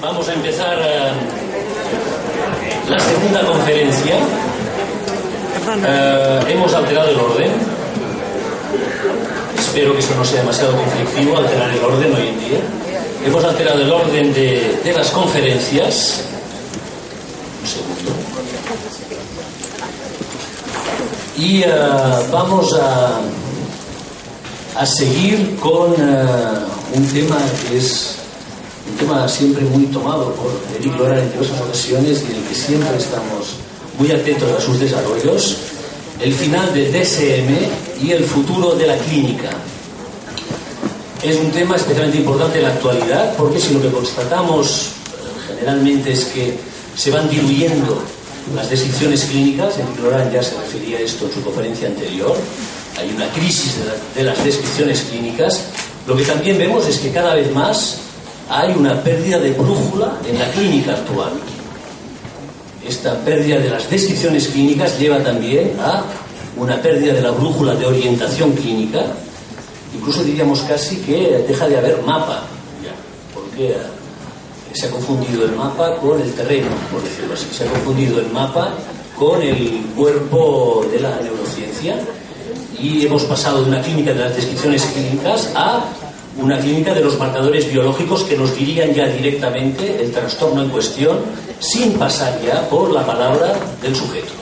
Vamos a empezar eh, la segunda conferencia. Eh, hemos alterado el orden. Espero que eso no sea demasiado conflictivo, alterar el orden hoy en día. Hemos alterado el orden de, de las conferencias. Un segundo. Y eh, vamos a, a seguir con un tema que es un tema siempre muy tomado por Eric Lora en diversas ocasiones y en el que siempre estamos muy atentos a sus desarrollos, el final del DSM y el futuro de la clínica. Es un tema especialmente importante en la actualidad porque si lo que constatamos eh, generalmente es que se van diluyendo las decisiones clínicas, Eric Loran ya se refería a esto en su conferencia anterior, hay una crisis de, la, de las descripciones clínicas, lo que también vemos es que cada vez más hay una pérdida de brújula en la clínica actual. Esta pérdida de las descripciones clínicas lleva también a una pérdida de la brújula de orientación clínica, incluso diríamos casi que deja de haber mapa, porque se ha confundido el mapa con el terreno, por decirlo así, se ha confundido el mapa con el cuerpo de la neurociencia y hemos pasado de una clínica de las descripciones clínicas a una clínica de los marcadores biológicos que nos dirían ya directamente el trastorno en cuestión sin pasar ya por la palabra del sujeto.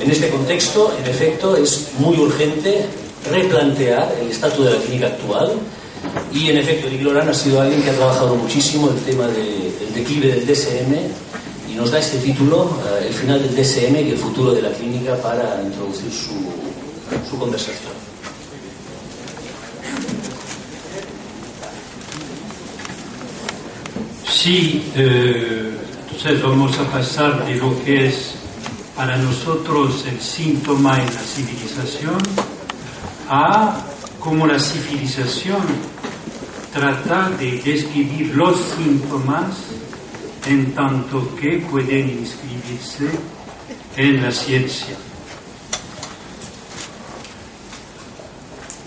En este contexto, en efecto, es muy urgente replantear el estatus de la clínica actual y, en efecto, Eric Loran ha sido alguien que ha trabajado muchísimo el tema de, del declive del DSM y nos da este título, uh, el final del DSM y el futuro de la clínica, para introducir su conversación. Sí, eh, entonces vamos a pasar de lo que es para nosotros el síntoma en la civilización a cómo la civilización trata de describir los síntomas en tanto que pueden inscribirse en la ciencia.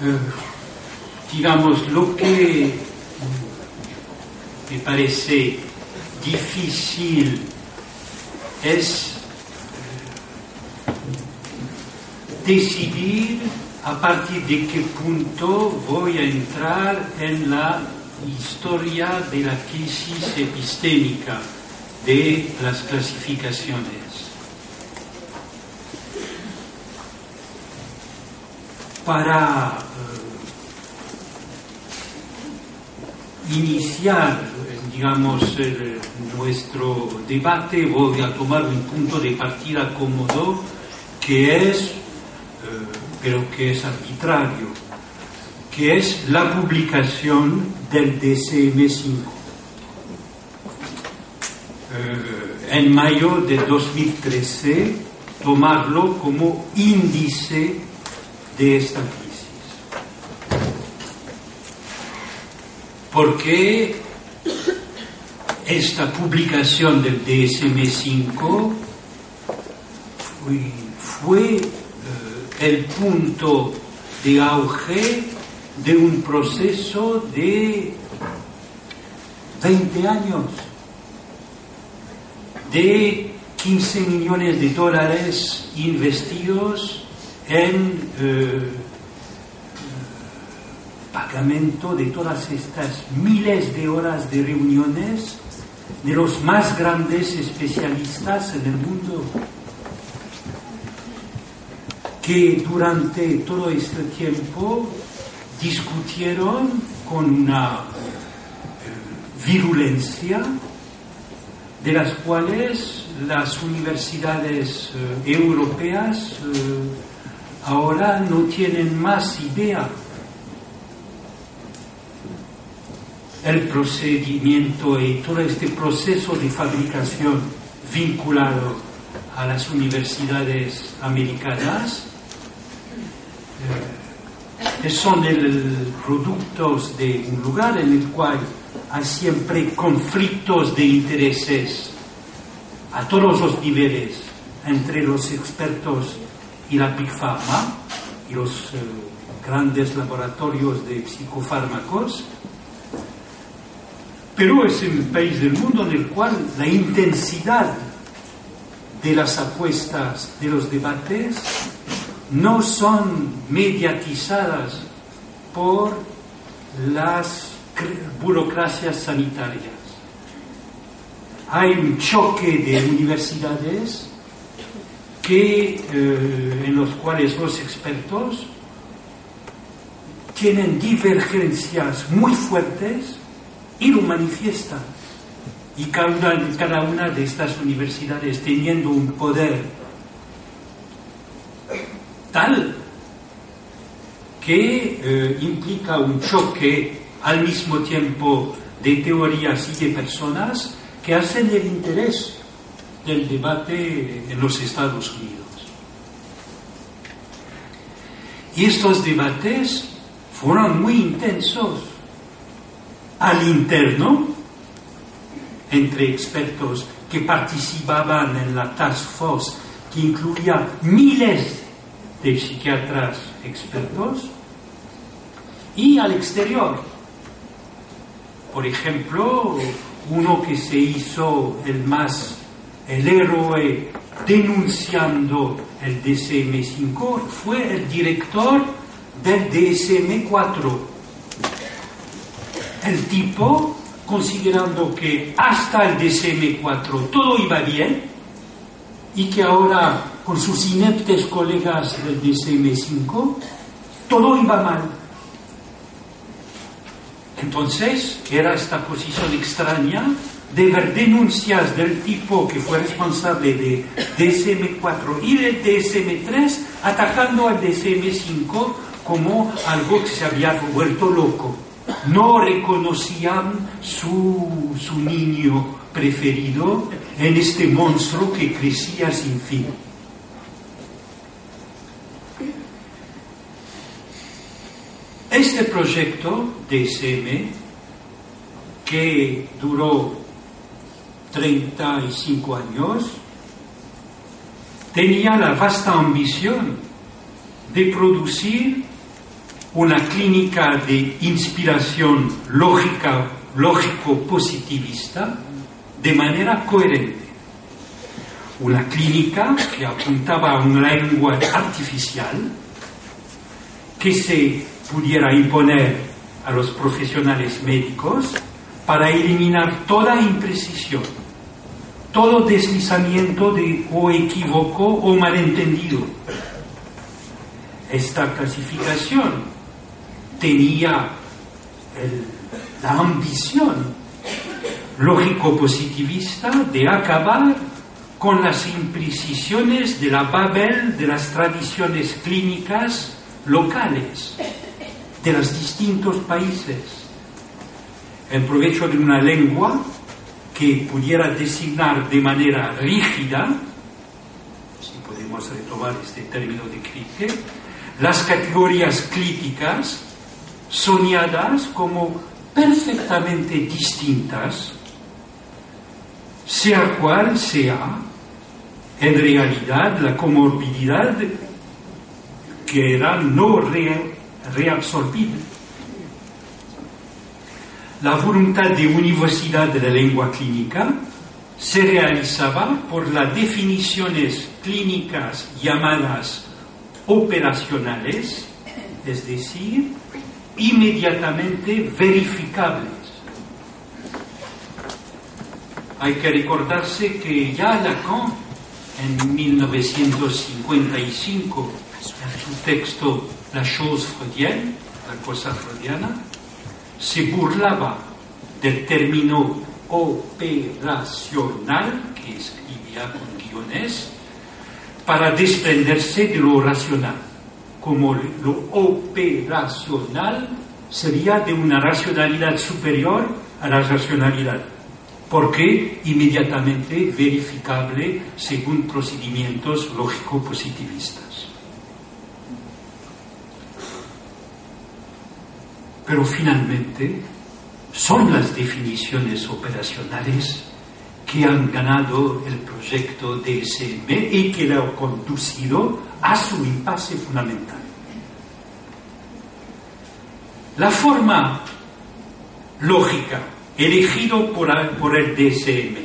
Eh, digamos, lo que me parece difícil es decidir a partir de qué punto voy a entrar en la historia de la crisis epistémica de las clasificaciones. Para uh, iniciar digamos, nuestro debate, voy a tomar un punto de partida cómodo que es, eh, pero que es arbitrario, que es la publicación del DCM5. Eh, en mayo de 2013, tomarlo como índice de esta crisis. Porque esta publicación del DSM5 fue, eh, el punto de auge de un proceso de 20 años, de 15 millones de dólares investidos en eh, pagamento de todas estas miles de horas de reuniones de los más grandes especialistas en el mundo, que durante todo este tiempo discutieron con una eh, virulencia de las cuales las universidades eh, europeas eh, ahora no tienen más idea el procedimiento y todo este proceso de fabricación vinculado a las universidades americanas eh, son el, productos de un lugar en el cual hay siempre conflictos de intereses a todos los niveles entre los expertos y la Big Pharma y los eh, grandes laboratorios de psicofármacos Perú es un país del mundo en el cual la intensidad de las apuestas, de los debates, no son mediatizadas por las burocracias sanitarias. Hay un choque de universidades que, eh, en los cuales los expertos tienen divergencias muy fuertes y lo manifiestan. Y cada una, de estas universidades teniendo un poder tal que eh, implica un choque al mismo tiempo de teorías y de personas que hacen el interés del debate en los Estados Unidos. Y estos debates fueron muy intensos al interno entre expertos que participaban en la task force que incluía miles de psiquiatras expertos y al exterior. Por ejemplo, uno que se hizo el más, el héroe denunciando el DSM-5 fue el director del DSM-4. El tipo, considerando que hasta el DSM-4 todo iba bien y que ahora con sus ineptes colegas del DSM-5 todo iba mal. Entonces, era esta posición extraña de ver denuncias del tipo que fue responsable de DSM-4 y del DSM-3 atacando al DSM-5 como algo que se había vuelto loco. No reconocían su, su niño preferido en este monstruo que crecía sin fin. Este proyecto DSM, que duró 35 años, tenía la vasta ambición de producir una clínica de inspiración lógica, lógico-positivista de manera coherente. Una clínica que apuntaba a una lengua artificial que se pudiera imponer a los profesionales médicos para eliminar toda imprecisión, todo deslizamiento de, o equivoco o malentendido. Esta clasificación tenía la ambición lógico-positivista de acabar con las imprecisiones de la Babel de las tradiciones clínicas locales de los distintos países, en provecho de una lengua que pudiera designar de manera rígida, si podemos retomar este término de crítica, las categorías críticas soñadas como perfectamente distintas, sea cual sea en realidad la comorbilidad que era no reabsorbida. La voluntad de universidad de la lengua clínica se realizaba por las definiciones clínicas llamadas operacionales, es decir, inmediatamente verificables. Hay que recordarse que ya Lacan, en 1955, en su texto La chose freudienne, la cosa freudiana, se burlaba del término operacional, que escribía con guiones, para desprenderse de lo racional como lo operacional sería de una racionalidad superior a la racionalidad, porque inmediatamente verificable según procedimientos lógico-positivistas. Pero finalmente son las definiciones operacionales que han ganado el proyecto DSM y que lo han conducido a su impasse fundamental. La forma lógica elegido por, por el DSM,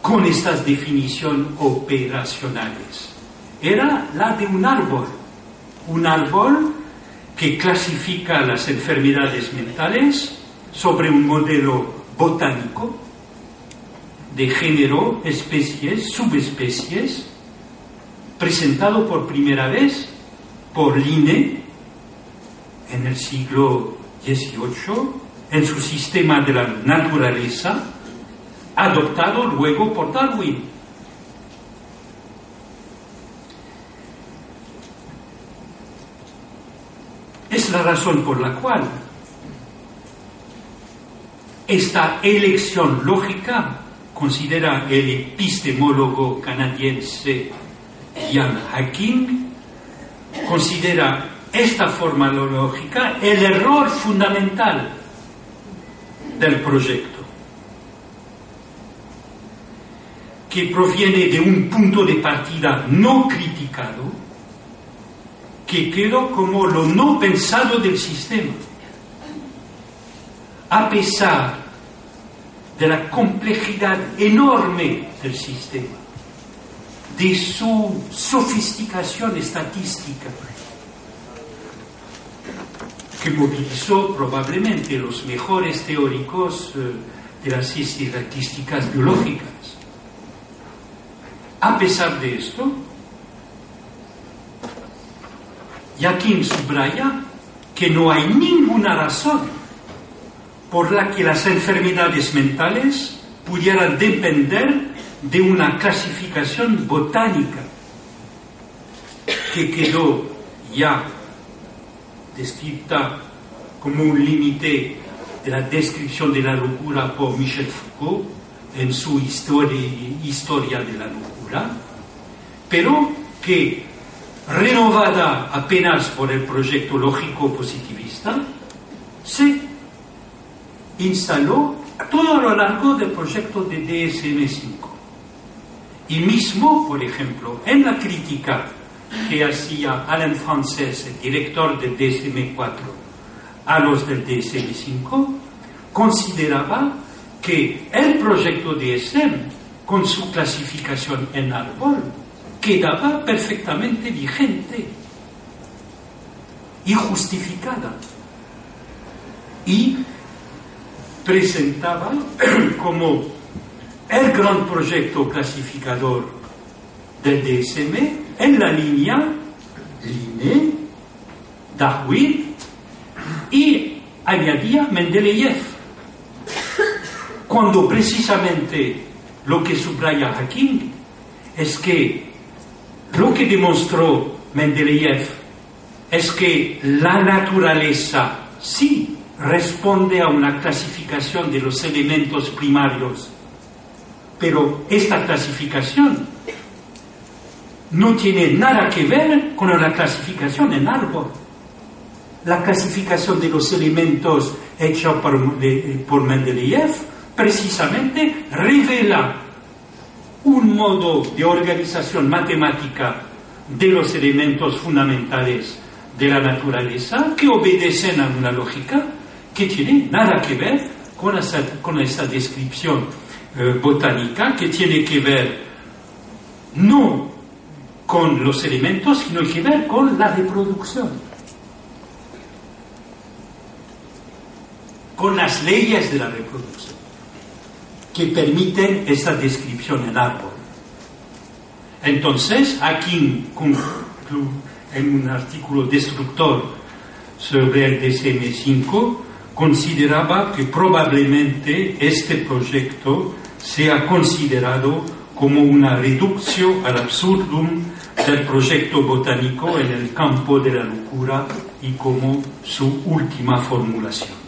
con estas definiciones operacionales. Era la de un árbol, un árbol que clasifica las enfermedades mentales sobre un modelo botánico de género, especies, subespecies, presentado por primera vez por Linne en el siglo XVIII en su sistema de la naturaleza, adoptado luego por Darwin. Es la razón por la cual esta elección lógica, considera el epistemólogo canadiense Ian Hacking, considera esta forma lógica el error fundamental del proyecto, que proviene de un punto de partida no criticado, que quedó como lo no pensado del sistema. A pesar de la complejidad enorme del sistema, de su sofisticación estadística, que movilizó probablemente los mejores teóricos eh, de las estadísticas biológicas. A pesar de esto, Yakin subraya que no hay ninguna razón por la que las enfermedades mentales pudieran depender de una clasificación botánica que quedó ya descrita como un límite de la descripción de la locura por Michel Foucault en su historia, historia de la locura, pero que renovada apenas por el proyecto lógico positivista, se instaló todo lo largo del proyecto de DSM-5. Y mismo, por ejemplo, en la crítica que hacía Alain Frances, el director del DSM-4, a los del DSM-5, consideraba que el proyecto DSM, con su clasificación en árbol, quedaba perfectamente vigente y justificada. Y presentaba como el gran proyecto clasificador del DSM en la línea Linné, Darwin y añadía Mendeleev, cuando precisamente lo que subraya Hakim es que lo que demostró Mendeleev es que la naturaleza sí responde a una clasificación de los elementos primarios, pero esta clasificación no tiene nada que ver con la clasificación en árbol. La clasificación de los elementos hecha por, Mendeleev precisamente revela un modo de organización matemática de los elementos fundamentales de la naturaleza que obedecen a una lógica que tiene nada que ver con esa, con esa descripción eh, botánica, que tiene que ver no con los elementos, sino que ver con la reproducción, con las leyes de la reproducción, que permiten esa descripción en árbol. Entonces, aquí en un artículo destructor sobre el DSM-5, consideraba que probablemente este proyecto sea considerado como una reducción al absurdum del proyecto botánico en el campo de la locura y como su última formulación.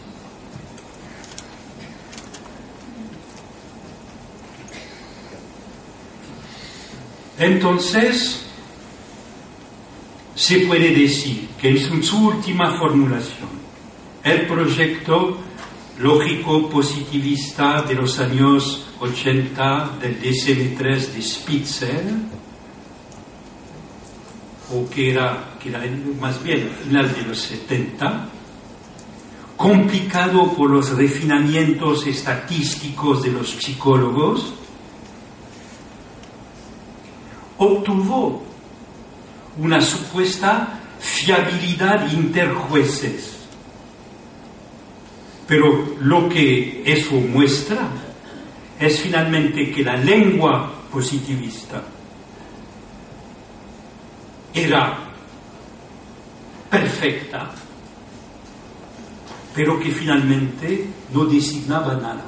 Entonces, se puede decir que en su última formulación, el proyecto lógico positivista de los años 80 del DSM-3 de Spitzer, o que era, que era más bien final de los 70, complicado por los refinamientos estadísticos de los psicólogos, obtuvo una supuesta fiabilidad interjueces. Pero lo que eso muestra es finalmente que la lengua positivista era perfecta, pero que finalmente no designaba nada.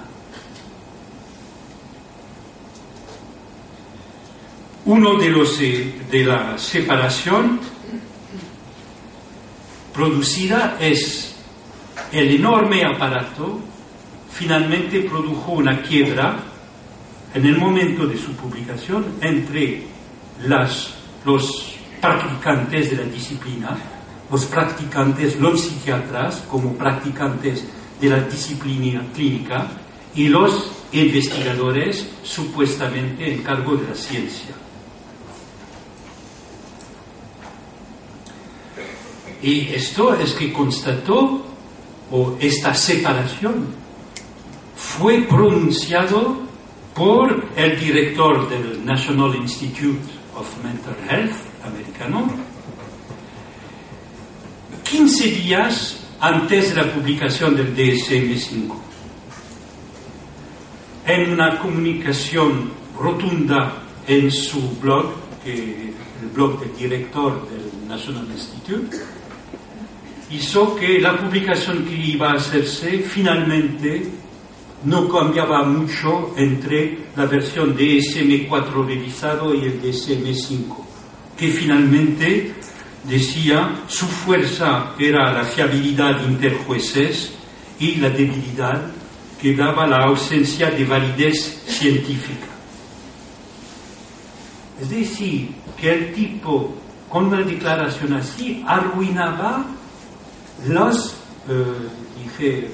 Uno de los eh, de la separación producida es el enorme aparato finalmente produjo una quiebra en el momento de su publicación entre los practicantes de la disciplina, los practicantes, los psiquiatras como practicantes de la disciplina clínica y los investigadores supuestamente en cargo de la ciencia. Y esto es que constató, o esta separación fue pronunciado por el director del National Institute of Mental Health americano 15 días antes de la publicación del DSM-5. En una comunicación rotunda en su blog, el blog del director del National Institute, hizo que la publicación que iba a hacerse finalmente no cambiaba mucho entre la versión DSM4 revisado y el DSM5, que finalmente decía su fuerza era la fiabilidad interjueces y la debilidad que daba la ausencia de validez científica. Es decir, que el tipo, con una declaración así, arruinaba los, eh, dije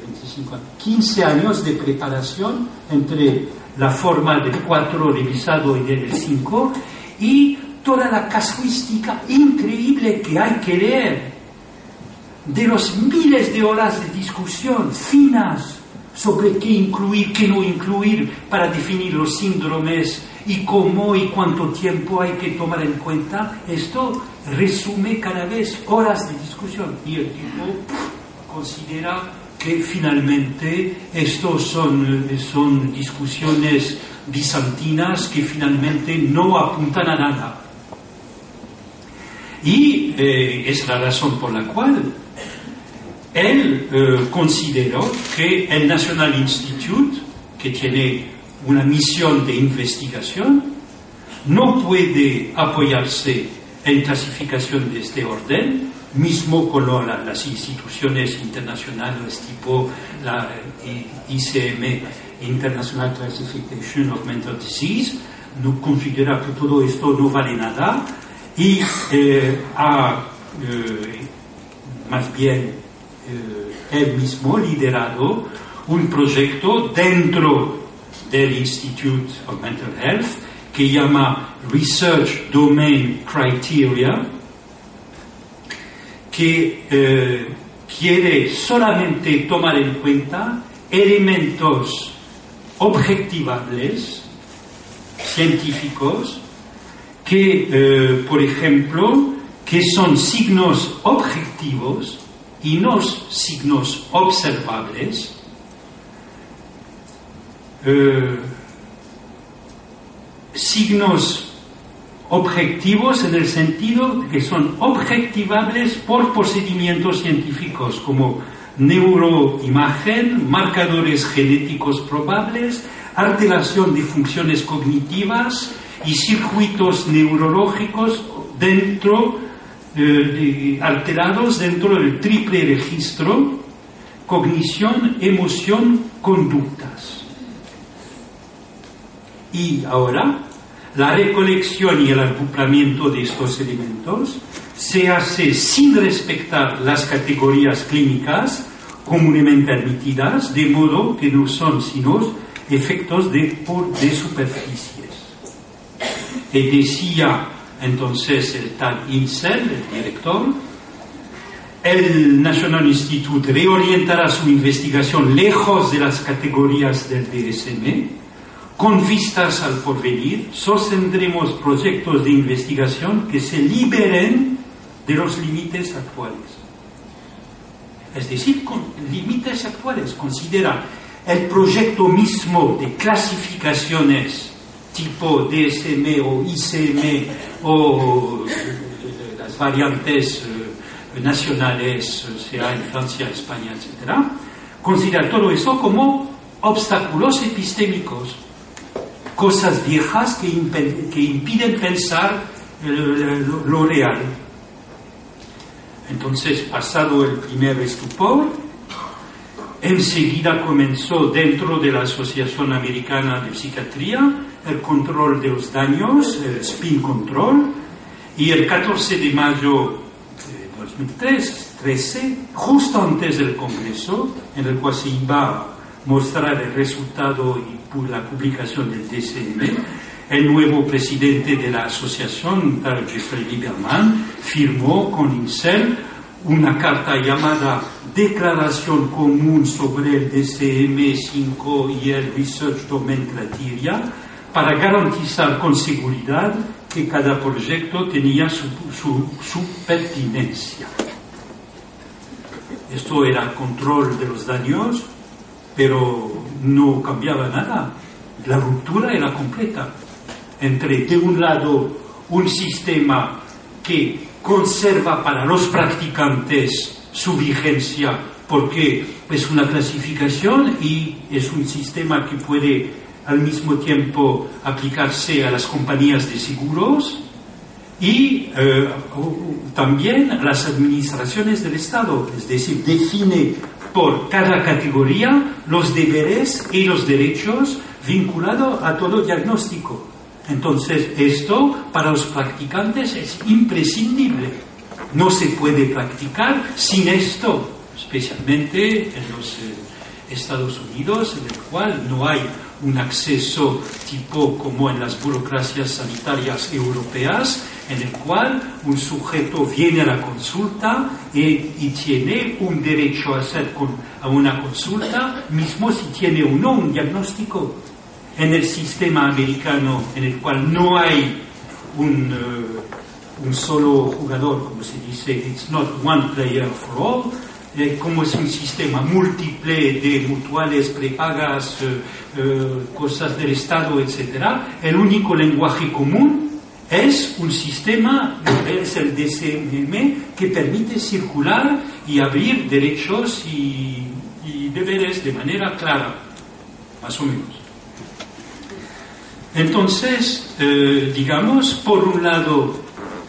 15 años de preparación entre la forma del 4 revisado y del 5 y toda la casuística increíble que hay que leer de los miles de horas de discusión finas sobre qué incluir, qué no incluir para definir los síndromes y cómo y cuánto tiempo hay que tomar en cuenta, esto resume cada vez horas de discusión y el tipo considera que finalmente estos son, son discusiones bizantinas que finalmente no apuntan a nada. Y eh, es la razón por la cual él eh, consideró que el National Institute, que tiene una misión de investigación, no puede apoyarse en clasificación de este orden, mismo con las instituciones internacionales tipo la ICM, International Classification of Mental Disease, no considera que todo esto no vale nada y eh, ha eh, más bien eh, él mismo liderado un proyecto dentro del Institute of Mental Health que llama Research Domain Criteria, que eh, quiere solamente tomar en cuenta elementos objetivables, científicos, que, eh, por ejemplo, que son signos objetivos y no signos observables, eh, signos objetivos en el sentido que son objetivables por procedimientos científicos como neuroimagen, marcadores genéticos probables, alteración de funciones cognitivas y circuitos neurológicos dentro eh, alterados dentro del triple registro cognición, emoción, conductas. Y ahora, la recolección y el agrupamiento de estos elementos se hace sin respetar las categorías clínicas comúnmente admitidas, de modo que no son sino efectos de, de superficies. Y decía entonces el tal Insel, el director, el National Institute reorientará su investigación lejos de las categorías del DSM, con vistas al porvenir, sostendremos proyectos de investigación que se liberen de los límites actuales. Es decir, con límites actuales. Considera el proyecto mismo de clasificaciones tipo DSM o ICM o eh, las variantes eh, nacionales, sea en Francia, España, etc., considera todo eso como obstáculos epistémicos, cosas viejas que, impiden pensar eh, lo real. Entonces, pasado el primer estupor, enseguida comenzó dentro de la Asociación Americana de Psiquiatría el control de los daños, el spin control, y el 14 de mayo de 2013, justo antes del Congreso, en el cual se iba mostrar el resultado y la publicación del DCM, el nuevo presidente de la asociación, Jeffrey Lieberman, firmó con INSEL una carta llamada Declaración Común sobre el DCM5 y el Research Domain Criteria para garantizar con seguridad que cada proyecto tenía su, su pertinencia. Esto era control de los daños, pero no cambiaba nada. La ruptura era completa entre, de un lado, un sistema que conserva para los practicantes su vigencia porque es una clasificación y es un sistema que puede al mismo tiempo aplicarse a las compañías de seguros y eh, también a las administraciones del Estado, es decir, define por cada categoría los deberes y los derechos vinculados a todo diagnóstico. Entonces, esto para los practicantes es imprescindible. No se puede practicar sin esto, especialmente en los eh, Estados Unidos, en el cual no hay un acceso tipo como en las burocracias sanitarias europeas, en el cual un sujeto viene a la consulta y, tiene un derecho a hacer una consulta, mismo si tiene o no un diagnóstico. En el sistema americano en el cual no hay un, eh, un solo jugador, como se dice, it's not one player for all, eh, como es un sistema múltiple de mutuales prepagas, eh, cosas del Estado, etc., el único lenguaje común es un sistema, es el DCM, que permite circular y abrir derechos y deberes de manera clara, más o menos. Entonces, eh, digamos, por un lado,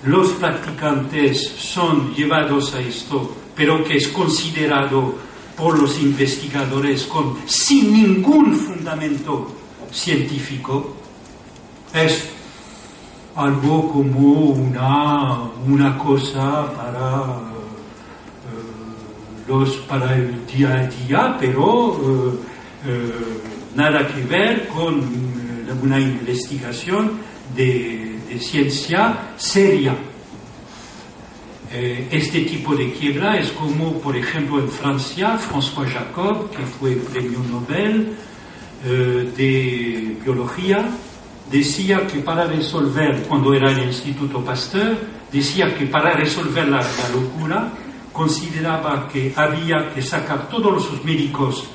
los practicantes son llevados a esto, pero que es considerado por los investigadores con, sin ningún fundamento científico, es algo como una, una cosa para, eh, los, para el día a día, pero eh, nada que ver con una investigación de, ciencia seria. Eh, este tipo de quiebra es como, por ejemplo, en Francia, François Jacob, que fue premio Nobel eh, de biología, decía que para resolver, cuando era en el Instituto Pasteur, decía que para resolver la, la locura, consideraba que había que sacar todos los médicos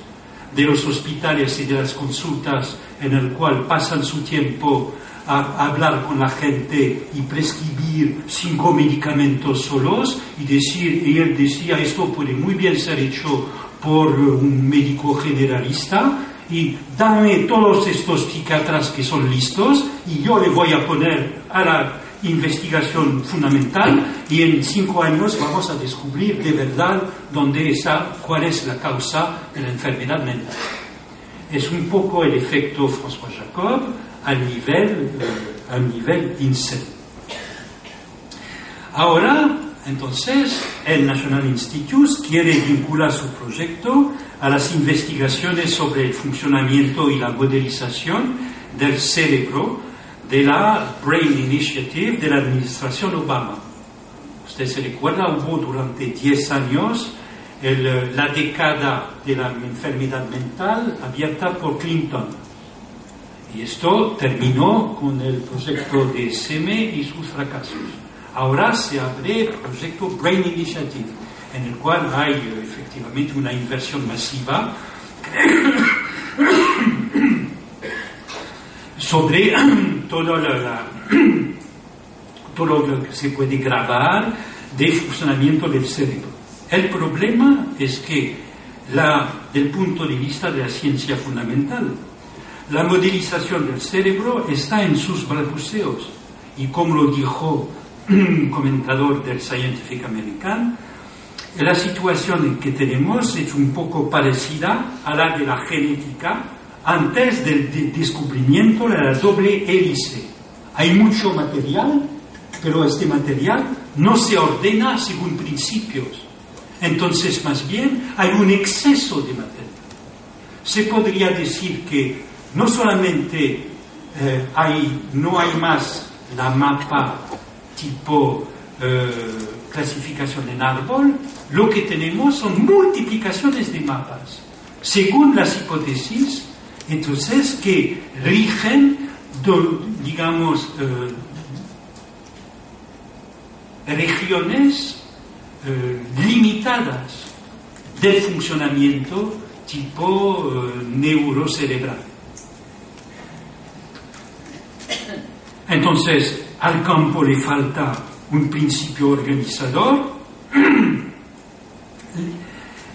de los hospitales y de las consultas en el cual pasan su tiempo a hablar con la gente y prescribir cinco medicamentos solos y decir, y él decía, esto puede muy bien ser hecho por un médico generalista y dame todos estos psiquiatras que son listos y yo le voy a poner a la investigación fundamental y en cinco años vamos a descubrir de verdad dónde está, cuál es la causa de la enfermedad mental. Es un poco el efecto François Jacob al nivel, eh, al nivel INSEE. Ahora, entonces, el National Institute quiere vincular su proyecto a las investigaciones sobre el funcionamiento y la modelización del cerebro de la Brain Initiative de la administración Obama. Usted se recuerda, hubo durante 10 años la década de la enfermedad mental abierta por Clinton. Y esto terminó con el proyecto de SEME y sus fracasos. Ahora se abre el proyecto Brain Initiative, en el cual hay eh, efectivamente una inversión masiva sobre todo, la, todo lo que se puede grabar de funcionamiento del cerebro. El problema es que, la, del punto de vista de la ciencia fundamental, la modelización del cerebro está en sus balbuceos. Y como lo dijo un comentador del Scientific American, la situación que tenemos es un poco parecida a la de la genética antes del descubrimiento de la doble hélice. Hay mucho material, pero este material no se ordena según principios. Entonces, más bien, hay un exceso de material. Se podría decir que no solamente eh, hay, no hay más la mapa tipo eh, clasificación en árbol, lo que tenemos son multiplicaciones de mapas, según las hipótesis, entonces, que rigen, digamos, eh, regiones limitadas de funcionamiento tipo neurocerebral. Entonces, al campo le falta un principio organizador,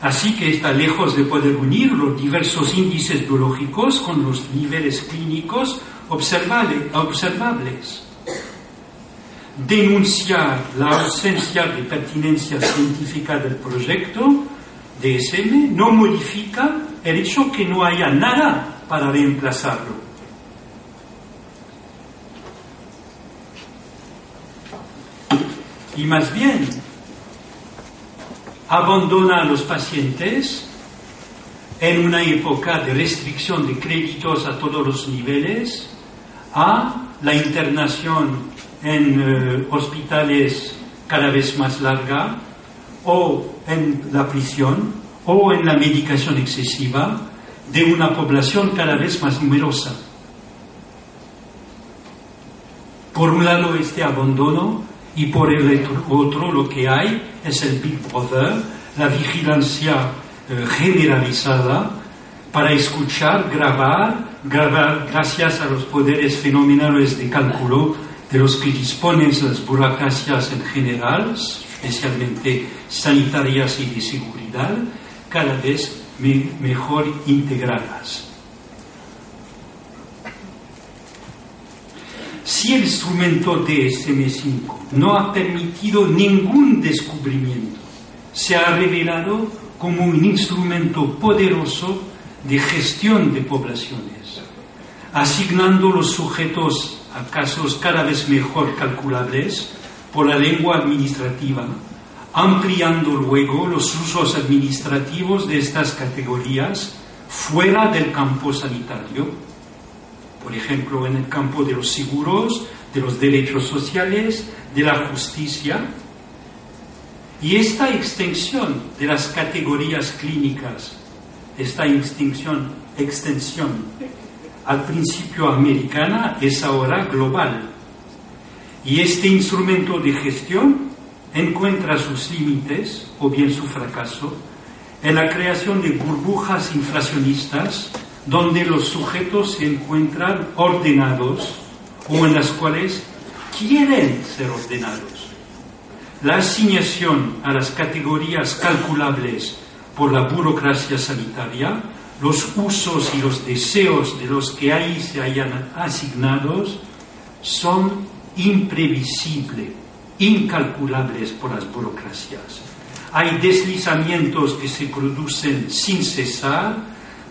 así que está lejos de poder unir los diversos índices biológicos con los niveles clínicos observables denunciar la ausencia de pertinencia científica del proyecto de SM no modifica el hecho que no haya nada para reemplazarlo. Y más bien, abandona a los pacientes en una época de restricción de créditos a todos los niveles a la internación en eh, hospitales cada vez más larga o en la prisión o en la medicación excesiva de una población cada vez más numerosa. Por un lado este abandono y por el otro lo que hay es el Big Brother, la vigilancia eh, generalizada para escuchar, grabar, grabar gracias a los poderes fenomenales de cálculo de los que disponen las burocracias en general, especialmente sanitarias y de seguridad, cada vez mejor integradas. Si el instrumento DSM5 no ha permitido ningún descubrimiento, se ha revelado como un instrumento poderoso de gestión de poblaciones, asignando los sujetos a casos cada vez mejor calculables por la lengua administrativa, ampliando luego los usos administrativos de estas categorías fuera del campo sanitario, por ejemplo, en el campo de los seguros, de los derechos sociales, de la justicia. Y esta extensión de las categorías clínicas, esta extinción, extensión al principio americana es ahora global. Y este instrumento de gestión encuentra sus límites o bien su fracaso en la creación de burbujas inflacionistas donde los sujetos se encuentran ordenados o en las cuales quieren ser ordenados. La asignación a las categorías calculables por la burocracia sanitaria los usos y los deseos de los que ahí se hayan asignados son imprevisibles, incalculables por las burocracias. Hay deslizamientos que se producen sin cesar,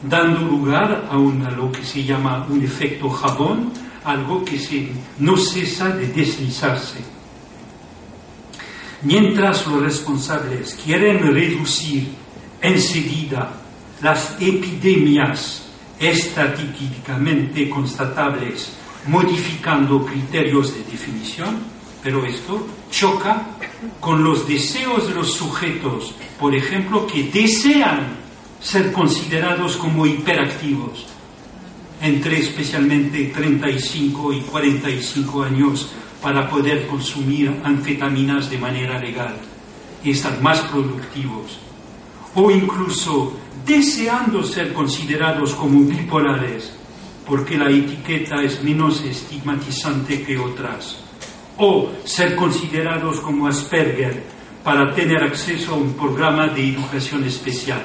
dando lugar a, lo que se llama un efecto jabón, algo que no cesa de deslizarse. Mientras los responsables quieren reducir enseguida las epidemias estadísticamente constatables modificando criterios de definición, Pero esto choca con los deseos de los sujetos, por ejemplo, que desean ser considerados como hiperactivos entre especialmente 35 y 45 años para poder consumir anfetaminas de manera legal y estar más productivos. O incluso deseando ser considerados como bipolares porque la etiqueta es menos estigmatizante que otras. O ser considerados como Asperger para tener acceso a un programa de educación especial.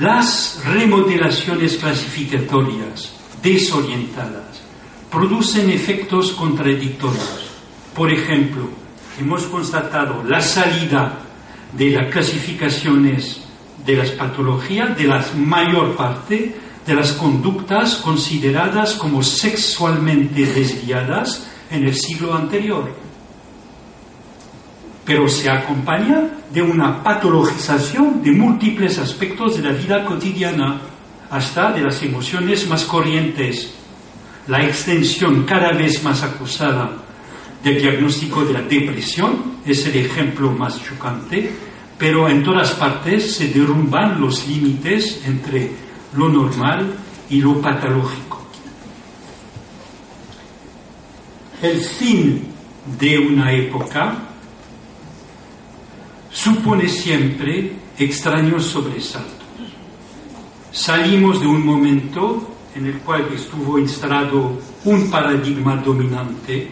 Las remodelaciones clasificatorias desorientadas producen efectos contradictorios. Por ejemplo, hemos constatado la salida de las clasificaciones de las patologías de la mayor parte de las conductas consideradas como sexualmente desviadas en el siglo anterior. Pero se acompaña de una patologización de múltiples aspectos de la vida cotidiana, hasta de las emociones más corrientes, la extensión cada vez más acusada del diagnóstico de la depresión es el ejemplo más chocante, pero en todas partes se derrumban los límites entre lo normal y lo patológico. El fin de una época supone siempre extraños sobresaltos. Salimos de un momento en el cual estuvo instalado un paradigma dominante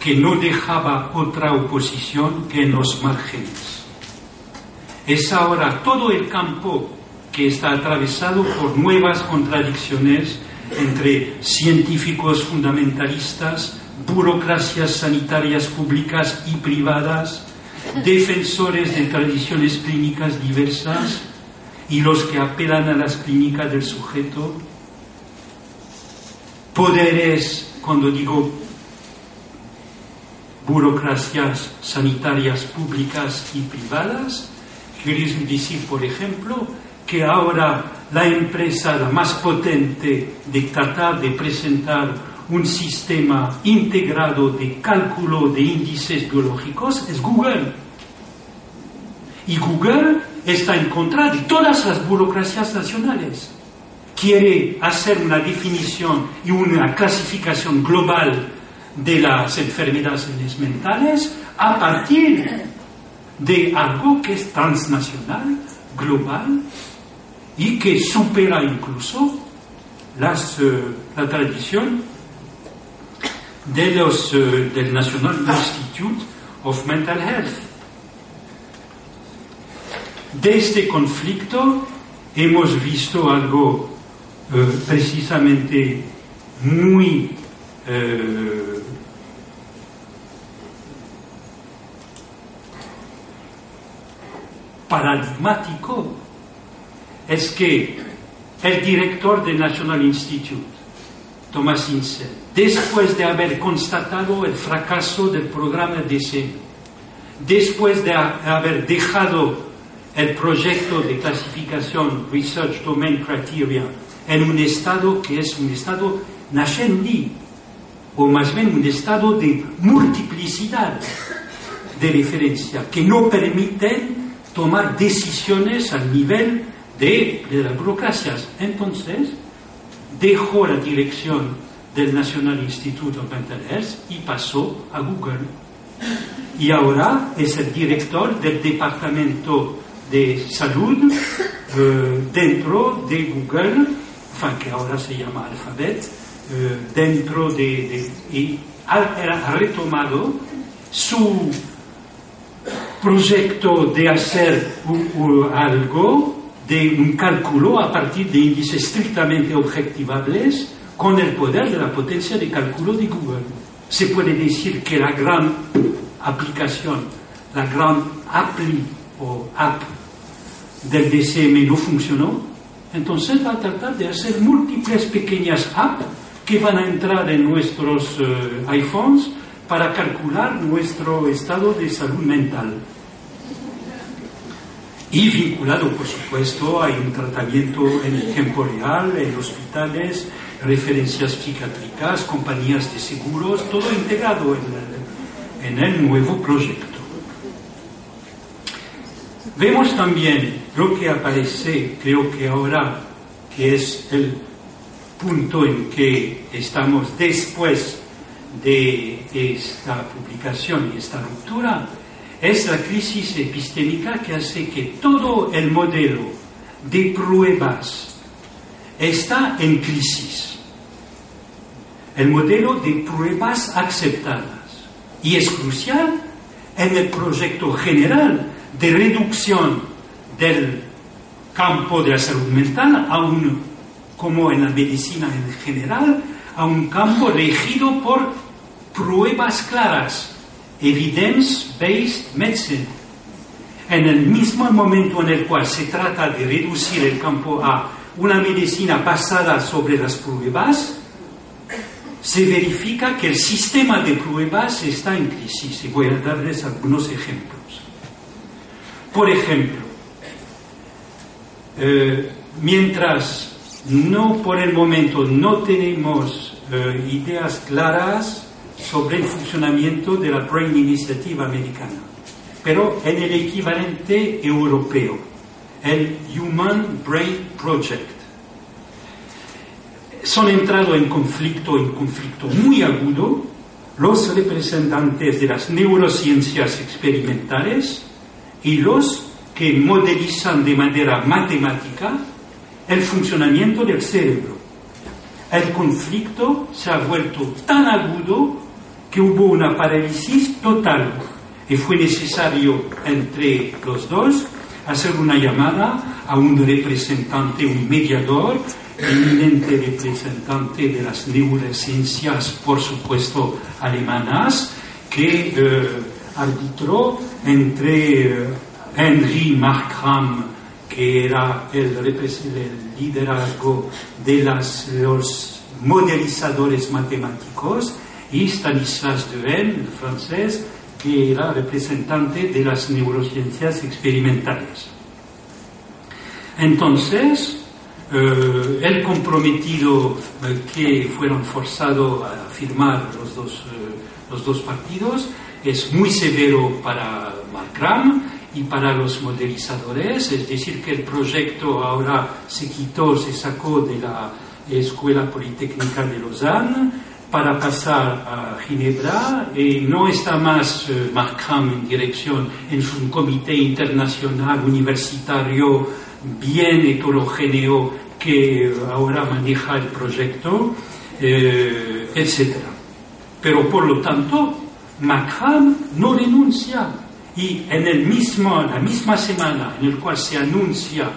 que no dejaba otra oposición que en los márgenes. Es ahora todo el campo que está atravesado por nuevas contradicciones entre científicos fundamentalistas, burocracias sanitarias públicas y privadas, defensores de tradiciones clínicas diversas y los que apelan a las clínicas del sujeto, poderes, cuando digo burocracias sanitarias públicas y privadas, quiere decir, por ejemplo, que ahora la empresa más potente de tratar de presentar un sistema integrado de cálculo de índices biológicos es Google. Y Google está en contra de todas las burocracias nacionales quiere hacer una definición y una clasificación global de las enfermedades mentales a partir de algo que es transnacional, global y que supera incluso las, eh, la tradición de los, eh, del National Institute of Mental Health. De este conflicto hemos visto algo eh, precisamente muy eh, paradigmático es que el director del National Institute, Thomas Insel, después de haber constatado el fracaso del programa DC, después de haber dejado el proyecto de clasificación Research Domain Criteria en un estado que es un estado nascendi, o más bien un estado de multiplicidad de referencia, que no permiten tomar decisiones al nivel de, de las burocracias. Entonces, dejó la dirección del National Institute of Mental Health y pasó a Google. Y ahora es el director del Departamento de Salud eh, dentro de Google que ahora se llama Alphabet, eh, dentro de, y ha, retomado su proyecto de hacer algo de un cálculo a partir de índices estrictamente objetivables con el poder de la potencia de cálculo de Google. Se puede decir que la gran aplicación, la gran appli o app del DCM no funcionó entonces va a tratar de hacer múltiples pequeñas apps que van a entrar en nuestros eh, iPhones para calcular nuestro estado de salud mental. Y vinculado, por supuesto, hay un tratamiento en el tiempo real, en hospitales, referencias psiquiátricas, compañías de seguros, todo integrado en en el nuevo proyecto. Vemos también lo que aparece, creo que ahora, que es el punto en que estamos después de esta publicación y esta ruptura, es la crisis epistémica que hace que todo el modelo de pruebas está en crisis. El modelo de pruebas aceptadas. Y es crucial en el proyecto general de reducción del campo de la salud mental a un, como en la medicina en general, a un campo regido por pruebas claras, evidence-based medicine. En el mismo momento en el cual se trata de reducir el campo a una medicina basada sobre las pruebas, se verifica que el sistema de pruebas está en crisis. Y voy a darles algunos ejemplos. Por ejemplo, eh, mientras no por el momento no tenemos eh, ideas claras sobre el funcionamiento de la Brain Initiative americana, pero en el equivalente europeo, el Human Brain Project, son entrados en conflicto, en conflicto muy agudo, los representantes de las neurociencias experimentales y los que modelizan de manera matemática el funcionamiento del cerebro. El conflicto se ha vuelto tan agudo que hubo una parálisis total y fue necesario entre los dos hacer una llamada a un representante, un mediador, eminente representante de las neurociencias, por supuesto, alemanas, que eh, arbitró entre eh, Henry Markram, que era el, el liderazgo de las, los modelizadores matemáticos, y Stanislas Dehaene, el francés, que era representante de las neurociencias experimentales. Entonces, eh, el comprometido eh, que fueron forzados a firmar los dos, los dos partidos es muy severo para Markram y para los modelizadores, es decir, que el proyecto ahora se quitó, se sacó de la Escuela Politécnica de Lausanne para pasar a Ginebra y no está más eh, en dirección en un comité internacional universitario bien heterogéneo que ahora maneja el proyecto, eh, etc. Pero por lo tanto, Macron no renuncia y en el mismo, la misma semana en la cual se anuncia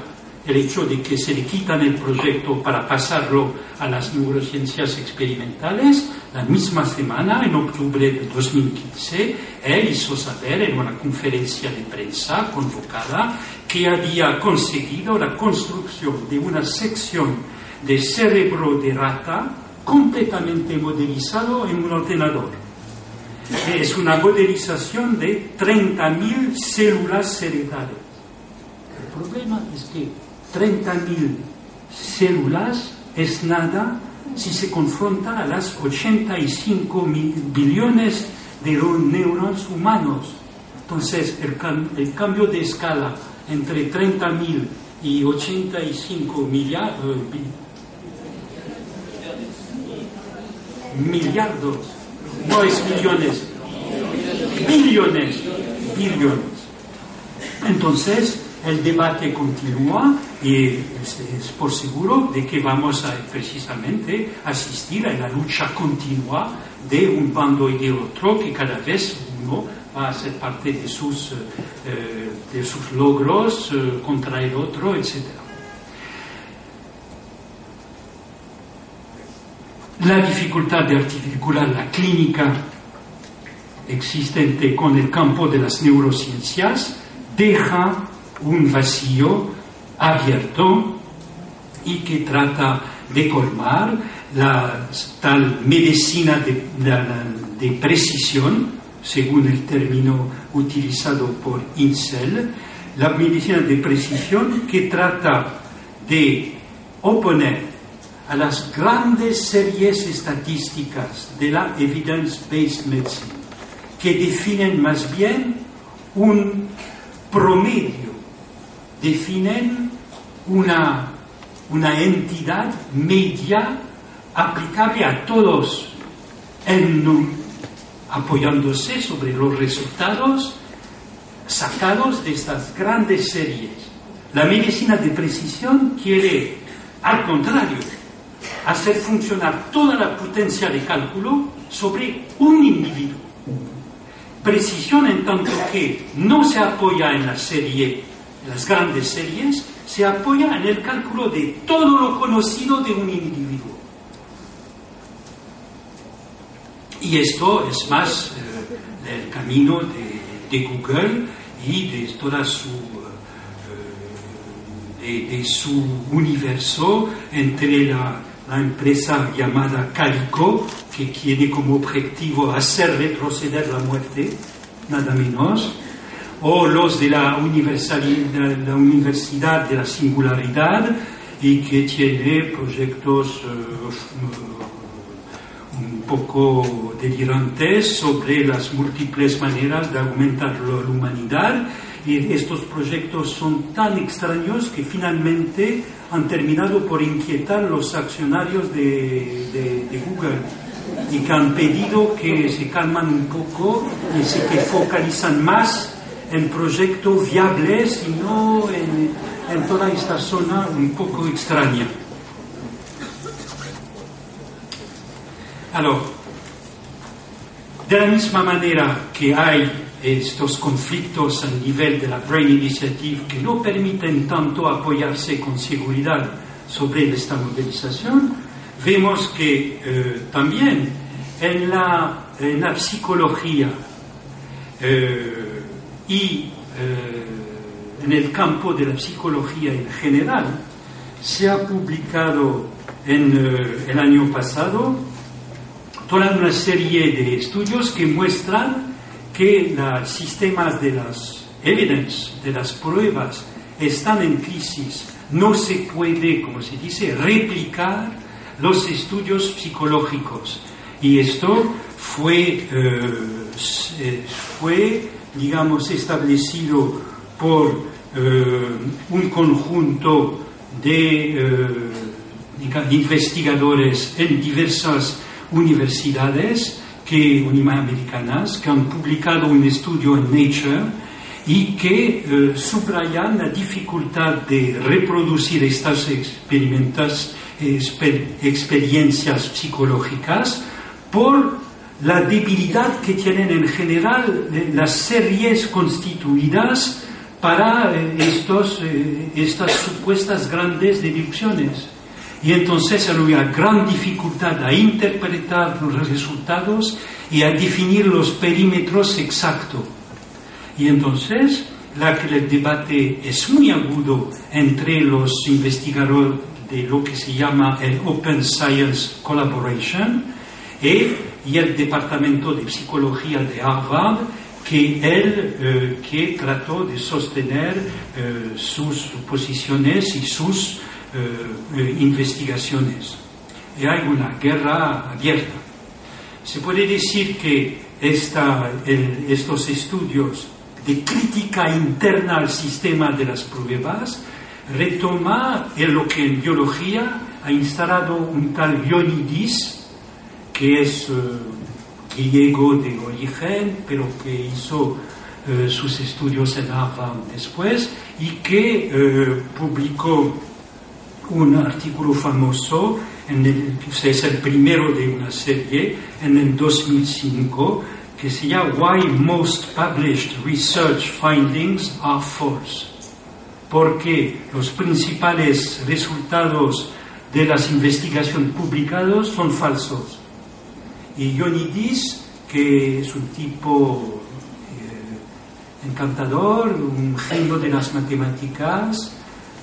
el hecho de que se le quitan el proyecto para pasarlo a las neurociencias experimentales, la misma semana, en octubre de 2015, él hizo saber en una conferencia de prensa convocada que había conseguido la construcción de una sección de cerebro de rata completamente modelizado en un ordenador es una modelización de 30.000 células cerebrales. El problema es que 30.000 células es nada si se confronta a las 85 billones de neuronas humanos. Entonces, el, el, cambio de escala entre 30.000 y 85 millardos, millardos no es millones, billones, billones. Entonces, el debate continúa y es, por seguro de que vamos a precisamente asistir a la lucha continua de un bando y de otro que cada vez uno va a ser parte de sus, eh, de sus logros eh, contra el otro, etc. la dificultad de articular la clínica existente con el campo de las neurociencias deja un vacío abierto y que trata de colmar la tal medicina de, precisión, según el término utilizado por Incel, la medicina de precisión que trata de oponer a las grandes series estadísticas de la evidence-based medicine, que definen más bien un promedio, definen una, una entidad media aplicable a todos, en, apoyándose sobre los resultados sacados de estas grandes series. La medicina de precisión quiere, al contrario, hacer funcionar toda la potencia de cálculo sobre un individuo. Precisión en tanto que no se apoya en la serie, las grandes series, se apoya en el cálculo de todo lo conocido de un individuo. Y esto es más eh, el camino de, Google y de toda su, eh, su universo entre la, la, empresa llamada Calico, que tiene como objetivo hacer retroceder la muerte, nada menos, o los de la, de Universidad de la Singularidad y que tiene proyectos uh, un poco delirantes sobre las múltiples maneras de aumentar la humanidad. Y estos proyectos son tan extraños que finalmente han terminado por inquietar los accionarios de Google y que han pedido que se calman un poco y se que focalizan más en proyectos viables y no en, en toda esta zona un poco extraña. Alors, de la misma manera que hay estos conflictos a nivel de la Brain Initiative que no permiten tanto apoyarse con seguridad sobre esta modelización, vemos que eh, también en la, en la psicología eh, y eh, en el campo de la psicología en general, se ha publicado en eh, el año pasado toda una serie de estudios que muestran que los sistemas de las evidence, de las pruebas, están en crisis. No se puede, como se dice, replicar los estudios psicológicos. Y esto fue, eh, fue digamos, establecido por eh, un conjunto de eh, investigadores en diversas universidades que, americanas que han publicado un estudio en Nature y que eh, subrayan la dificultad de reproducir estas experimentas, experiencias psicológicas por la debilidad que tienen en general eh, las series constituidas para eh, estos, estas supuestas grandes deducciones. Y entonces hay una gran dificultad a interpretar los resultados y a definir los perímetros exactos. Y entonces la que el debate es muy agudo entre los investigadores de lo que se llama el Open Science Collaboration y, y el Departamento de Psicología de Harvard, que él eh, que trató de sostener eh, sus posiciones y sus eh, investigaciones. Y hay una guerra abierta. Se puede decir que esta, estos estudios de crítica interna al sistema de las pruebas retoma en lo que en biología ha instalado un tal Ionidis, que es uh, griego de origen, pero que hizo uh, sus estudios en Harvard después y que uh, publicó un artículo famoso, en el, es el primero de una serie, en el 2005, que se llama Why Most Published Research Findings Are False. Porque los principales resultados de las investigaciones publicadas son falsos. Y Ionidis, que es un tipo eh, encantador, un genio de las matemáticas,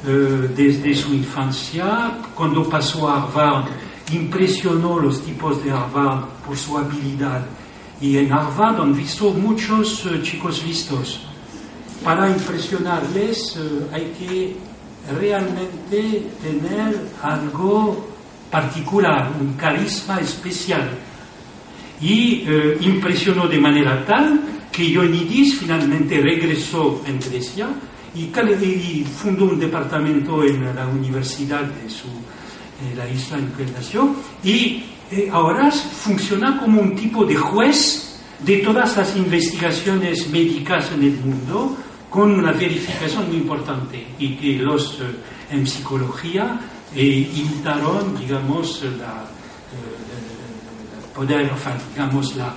eh, desde su infancia. Cuando pasó a Harvard, impresionó los tipos de Harvard por su habilidad. Y en Harvard han visto muchos uh, chicos listos. Para impresionarles uh, hay que realmente tener algo particular, un carisma especial. Y eh, impresionó de manera tal que Ionidis finalmente regresó en Grecia y, fundó un departamento en la universidad de su, la isla en que nació y eh, ahora funciona como un tipo de juez de todas las investigaciones médicas en el mundo con una verificación muy importante y que los eh, en psicología eh, imitaron, digamos, la, poder, digamos, la,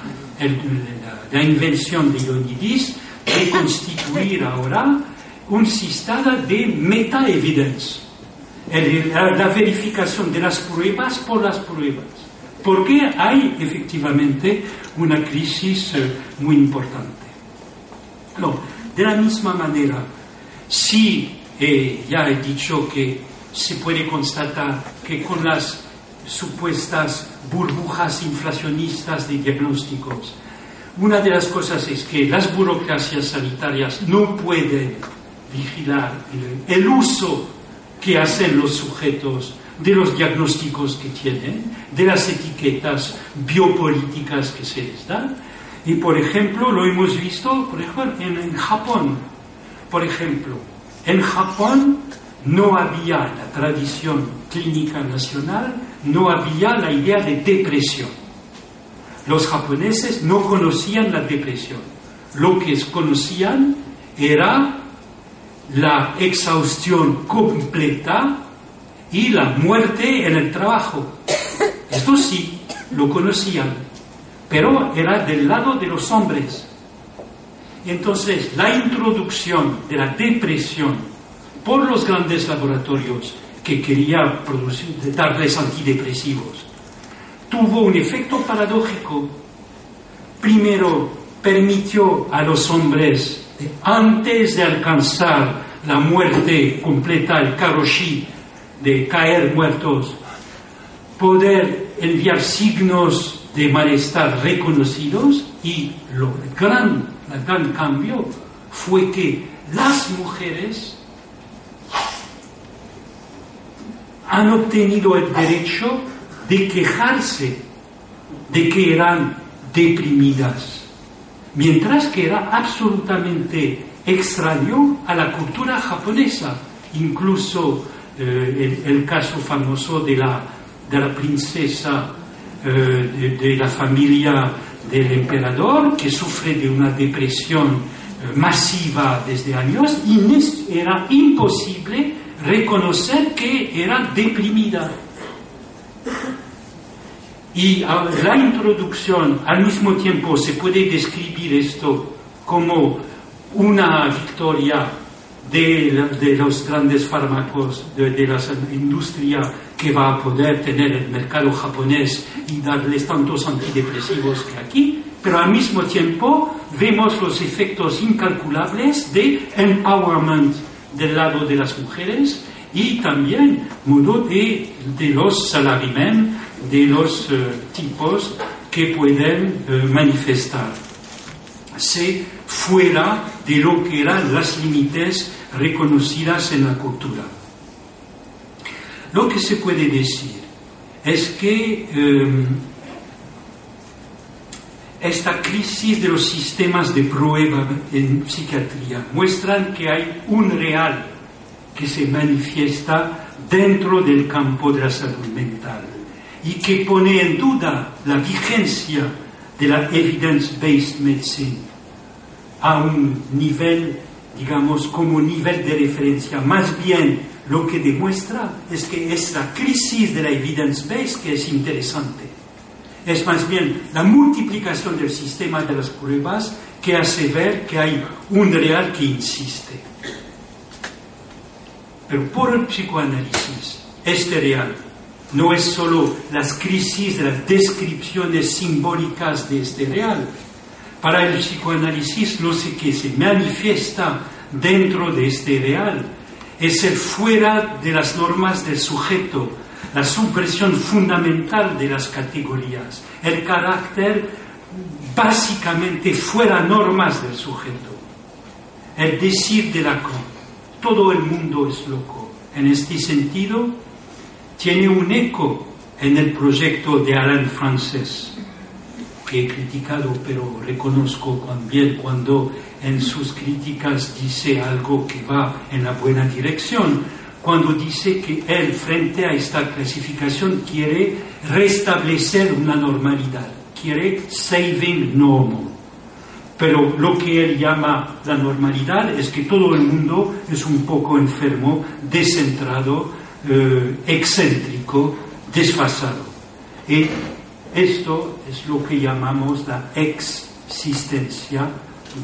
la, invención de Leonidis de constituir ahora un sistema de meta-evidence, la, la verificación de las pruebas por las pruebas, porque hay efectivamente una crisis eh, muy importante. No, de la misma manera, si eh, ya he dicho que se puede constatar que con las supuestas burbujas inflacionistas de diagnósticos, una de las cosas es que las burocracias sanitarias no pueden vigilar el, uso que hacen los sujetos de los diagnósticos que tienen, de las etiquetas biopolíticas que se les dan. Y por ejemplo, lo hemos visto por ejemplo, en, Japón. Por ejemplo, en Japón no había la tradición clínica nacional, no había la idea de depresión. Los japoneses no conocían la depresión. Lo que conocían era la exhaustión completa y la muerte en el trabajo. Esto sí, lo conocían, pero era del lado de los hombres. Entonces, la introducción de la depresión por los grandes laboratorios que querían producir, darles antidepresivos tuvo un efecto paradójico. Primero, permitió a los hombres antes de alcanzar la muerte completa, el karoshi, de caer muertos, poder enviar signos de malestar reconocidos y lo gran, el gran cambio fue que las mujeres han obtenido el derecho de quejarse de que eran deprimidas mientras que era absolutamente extraño a la cultura japonesa. Incluso eh, el, caso famoso de la, de la princesa eh, de, la familia del emperador, que sufre de una depresión masiva desde años, y era imposible reconocer que era deprimida. Y la introducción, al mismo tiempo, se puede describir esto como una victoria de, los grandes fármacos, de, de, la industria que va a poder tener el mercado japonés y darles tantos antidepresivos que aquí, pero al mismo tiempo vemos los efectos incalculables de empowerment del lado de las mujeres y también modo de, de los salarymen de los eh, tipos que pueden eh, manifestarse fuera de lo que eran las límites reconocidas en la cultura. Lo que se puede decir es que em, esta crisis de los sistemas de prueba en psiquiatría muestran que hay un real que se manifiesta dentro del campo de la salud mental y que pone en duda la vigencia de la evidence-based medicine a un nivel, digamos, como nivel de referencia. Más bien, lo que demuestra es que es la crisis de la evidence-based que es interesante. Es más bien la multiplicación del sistema de las pruebas que hace ver que hay un real que insiste. Pero por el psicoanálisis, este real no es solo las crisis de las descripciones simbólicas de este real. Para el psicoanálisis sé qué se manifiesta dentro de este real. Es el fuera de las normas del sujeto, la supresión fundamental de las categorías, el carácter básicamente fuera normas del sujeto. El decir de Lacan, todo el mundo es loco. En este sentido, tiene un eco en el proyecto de Alain Frances, que he criticado, pero reconozco también cuando en sus críticas dice algo que va en la buena dirección, cuando dice que él frente a esta clasificación quiere restablecer una normalidad, quiere saving normal. Pero lo que él llama la normalidad es que todo el mundo es un poco enfermo, descentrado, eh, excéntrico, desfasado. Y esto es lo que llamamos la existencia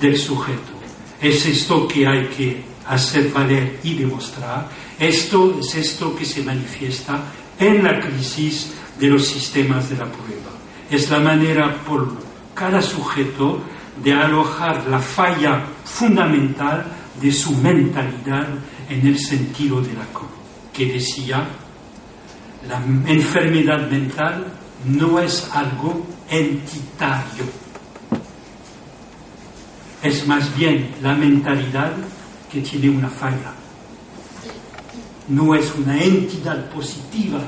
del sujeto. Es esto que hay que hacer valer y demostrar. Esto es esto que se manifiesta en la crisis de los sistemas de la prueba. Es la manera por cada sujeto de alojar la falla fundamental de su mentalidad en el sentido de la que decía, la enfermedad mental no es algo entitario, es más bien la mentalidad que tiene una falla, no es una entidad positiva,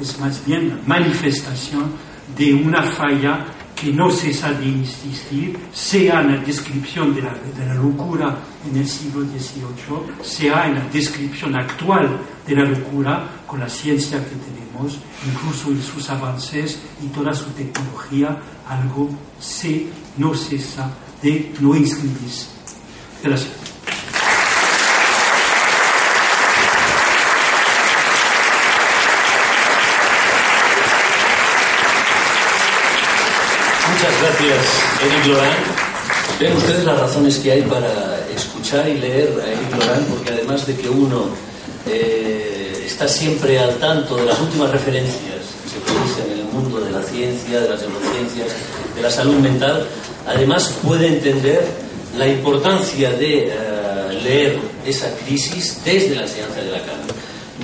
es más bien la manifestación de una falla que no cesa de insistir, sea en la descripción de la, locura en el siglo XVIII, sea en la descripción actual de la locura con la ciencia que tenemos, incluso en sus avances y toda su tecnología, algo se, no cesa de no inscribirse. Gracias. Muchas gracias, Eric Lorán. Ven ustedes las razones que hay para escuchar y leer a Eric Lorán, porque además de que uno eh, está siempre al tanto de las últimas referencias que se producen en el mundo de la ciencia, de las neurociencias, de la salud mental, además puede entender la importancia de uh, leer esa crisis desde la enseñanza de Lacan.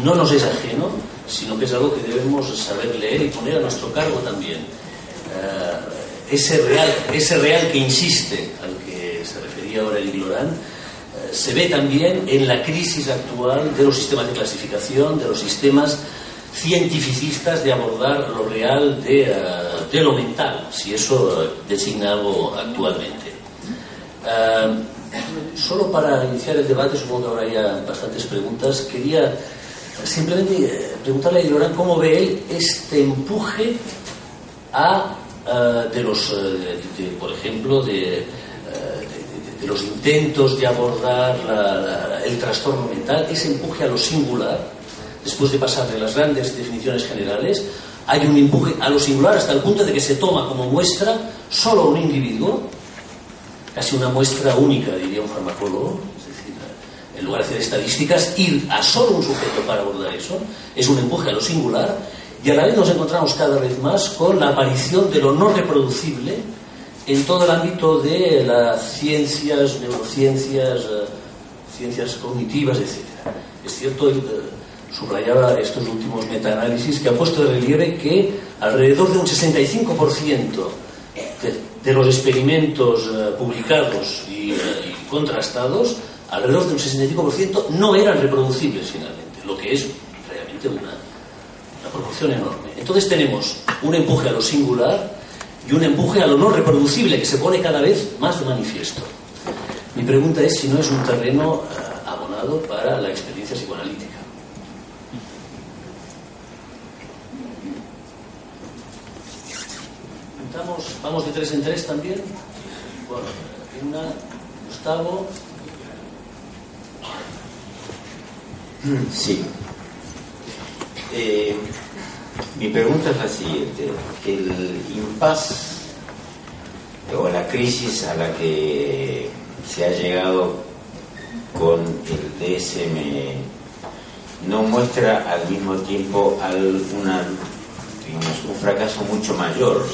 No nos es ajeno, sino que es algo que debemos saber leer y poner a nuestro cargo también. Uh, ese real, ese real que insiste, al que se refería ahora el Lorán, eh, se ve también en la crisis actual de los sistemas de clasificación, de los sistemas cientificistas de abordar lo real de, de lo mental, si eso designa algo actualmente. Uh, solo para iniciar el debate, supongo que habrá ya bastantes preguntas, quería simplemente preguntarle a Lorán cómo ve él este empuje a Uh, de los, de, por ejemplo, de, los intentos de abordar el trastorno mental, ese empuje a lo singular, después de pasar de las grandes definiciones generales, hay un empuje a lo singular hasta el punto de que se toma como muestra solo un individuo, casi una muestra única, diría un farmacólogo, es decir, en lugar de hacer estadísticas, ir a solo un sujeto para abordar eso, es un empuje a lo singular y a la vez nos encontramos cada vez más con la aparición de lo no reproducible en todo el ámbito de las ciencias, neurociencias, eh, ciencias cognitivas, etc. Es cierto, eh, subrayaba estos últimos metaanálisis que han puesto de relieve que alrededor de un 65% de, de, los experimentos eh, publicados y, contrastados, alrededor de un 65% no eran reproducibles finalmente, lo que es realmente una proporción enorme. Entonces tenemos un empuje a lo singular y un empuje a lo no reproducible que se pone cada vez más de manifiesto. Mi pregunta es si no es un terreno uh, abonado para la experiencia psicoanalítica. Vamos, de tres en tres también. Bueno, una, Gustavo. Sí. Eh, mi pregunta es la siguiente. El impas o la crisis a la que se ha llegado con el DSM no muestra al mismo tiempo digamos, un fracaso mucho mayor,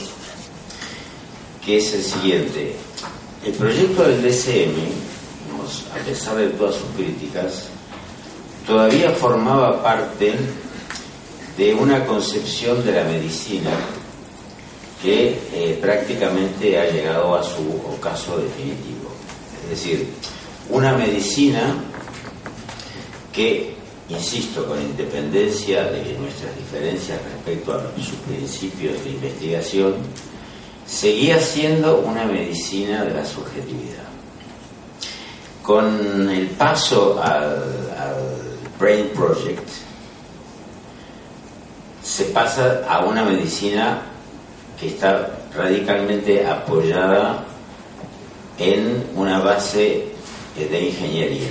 que es el siguiente. El proyecto del digamos, a pesar de todas sus críticas, todavía formaba parte de una concepción de la medicina que eh, prácticamente ha llegado a su ocaso definitivo. Es decir, una medicina que insisto, con independencia de nuestras diferencias respecto a sus principios de investigación, seguía siendo una medicina de la subjetividad. Con el paso al, Brain Project, se pasa a una medicina que está radicalmente apoyada en una base de ingeniería.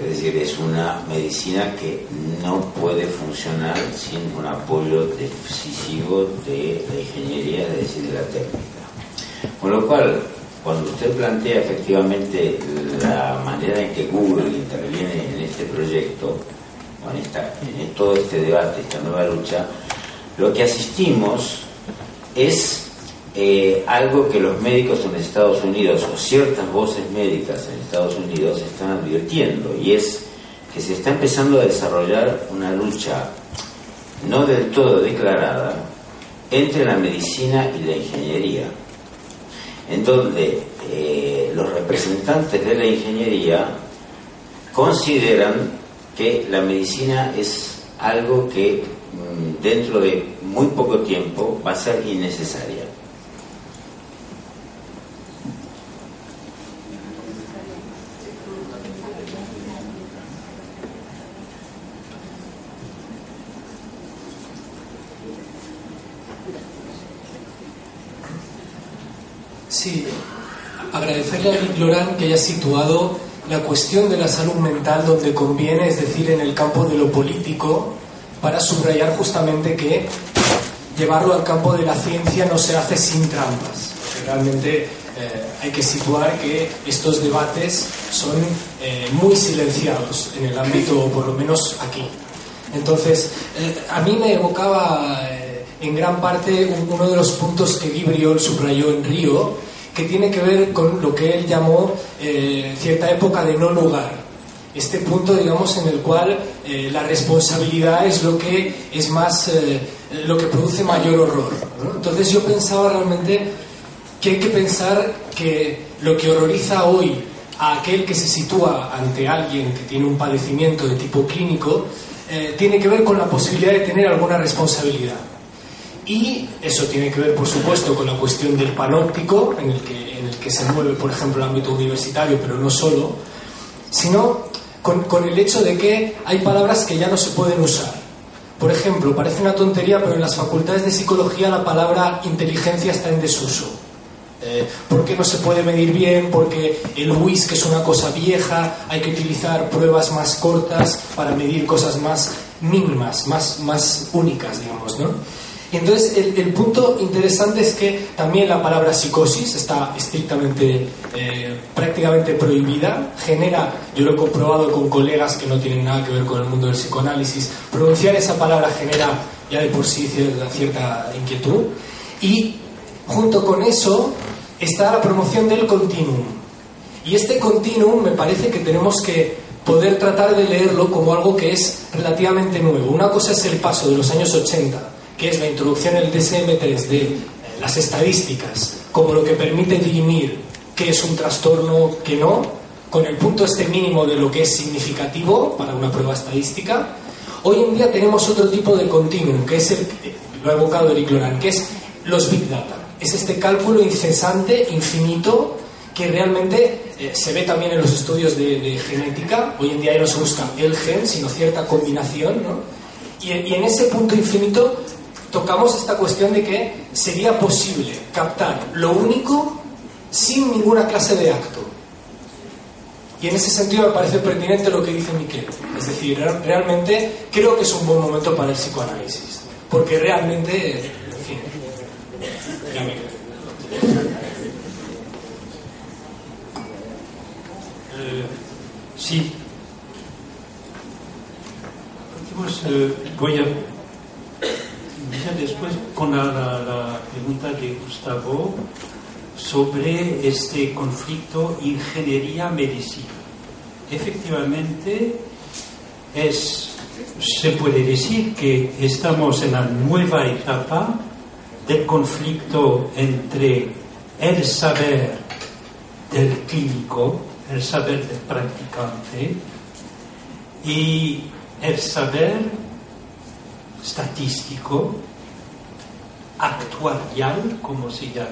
Es decir, es una medicina que no puede funcionar sin un apoyo decisivo de la ingeniería, es decir, de la técnica. Con lo cual, cuando usted plantea efectivamente la manera en que Google interviene en este proyecto, en todo este debate, esta nueva lucha, lo que asistimos es eh, algo que los médicos en Estados Unidos o ciertas voces médicas en Estados Unidos están advirtiendo y es que se está empezando a desarrollar una lucha no del todo declarada entre la medicina y la ingeniería, en donde eh, los representantes de la ingeniería consideran que la medicina es algo que mm, dentro de muy poco tiempo va a ser innecesaria. Sí, agradecerle a Rick Loran que haya situado la cuestión de la salud mental donde conviene, es decir, en el campo de lo político, para subrayar justamente que llevarlo al campo de la ciencia no se hace sin trampas. Realmente eh, hay que situar que estos debates son eh, muy silenciados en el ámbito, por lo menos aquí. Entonces, eh, a mí me evocaba en gran parte uno de los puntos que Guy subrayó en Río, que tiene que ver con lo que él llamó eh, cierta época de no lugar. Este punto, digamos, en el cual eh, la responsabilidad es lo que es más, eh, lo que produce mayor horror. Entonces yo pensaba realmente que hay que pensar que lo que horroriza hoy a aquel que se sitúa ante alguien que tiene un padecimiento de tipo clínico, tiene que ver con la posibilidad de tener alguna responsabilidad. Y eso tiene que ver, por supuesto, con la cuestión del panóptico, en el que, en el que se mueve, por ejemplo, el ámbito universitario, pero no solo, sino con, el hecho de que hay palabras que ya no se pueden usar. Por ejemplo, parece una tontería, pero en las facultades de psicología la palabra inteligencia está en desuso. Eh, porque no se puede medir bien, porque el WIS, que es una cosa vieja, hay que utilizar pruebas más cortas para medir cosas más mínimas, más, más únicas, digamos, ¿no? Y entonces el, punto interesante es que también la palabra psicosis está estrictamente, eh, prácticamente prohibida, genera, yo lo he comprobado con colegas que no tienen nada que ver con el mundo del psicoanálisis, pronunciar esa palabra genera ya de por sí cierta, cierta inquietud. Y junto con eso está la promoción del continuum. Y este continuum me parece que tenemos que poder tratar de leerlo como algo que es relativamente nuevo. Una cosa es el paso de los años 80 que es la introducción en el DSM-3 de eh, las estadísticas como lo que permite dirimir qué es un trastorno, qué no, con el punto este mínimo de lo que es significativo para una prueba estadística, hoy en día tenemos otro tipo de continuum, que es el, eh, lo ha evocado Eric Loran, que es los big data. Es este cálculo incesante, infinito, que realmente eh, se ve también en los estudios de, genética. Hoy en día ya no se busca el gen, sino cierta combinación, ¿no? y en ese punto infinito tocamos esta cuestión de que sería posible captar lo único sin ninguna clase de acto. Y en ese sentido me parece pertinente lo que dice Miquel. Es decir, realmente creo que es un buen momento para el psicoanálisis. Porque realmente, en fin, eh, sí. Eh, voy a después con la, pregunta de Gustavo sobre este conflicto ingeniería-medicina. Efectivamente, es, se puede decir que estamos en la nueva etapa del conflicto entre el saber del clínico, el saber del practicante, y el saber estadístico, actuarial, como se llama,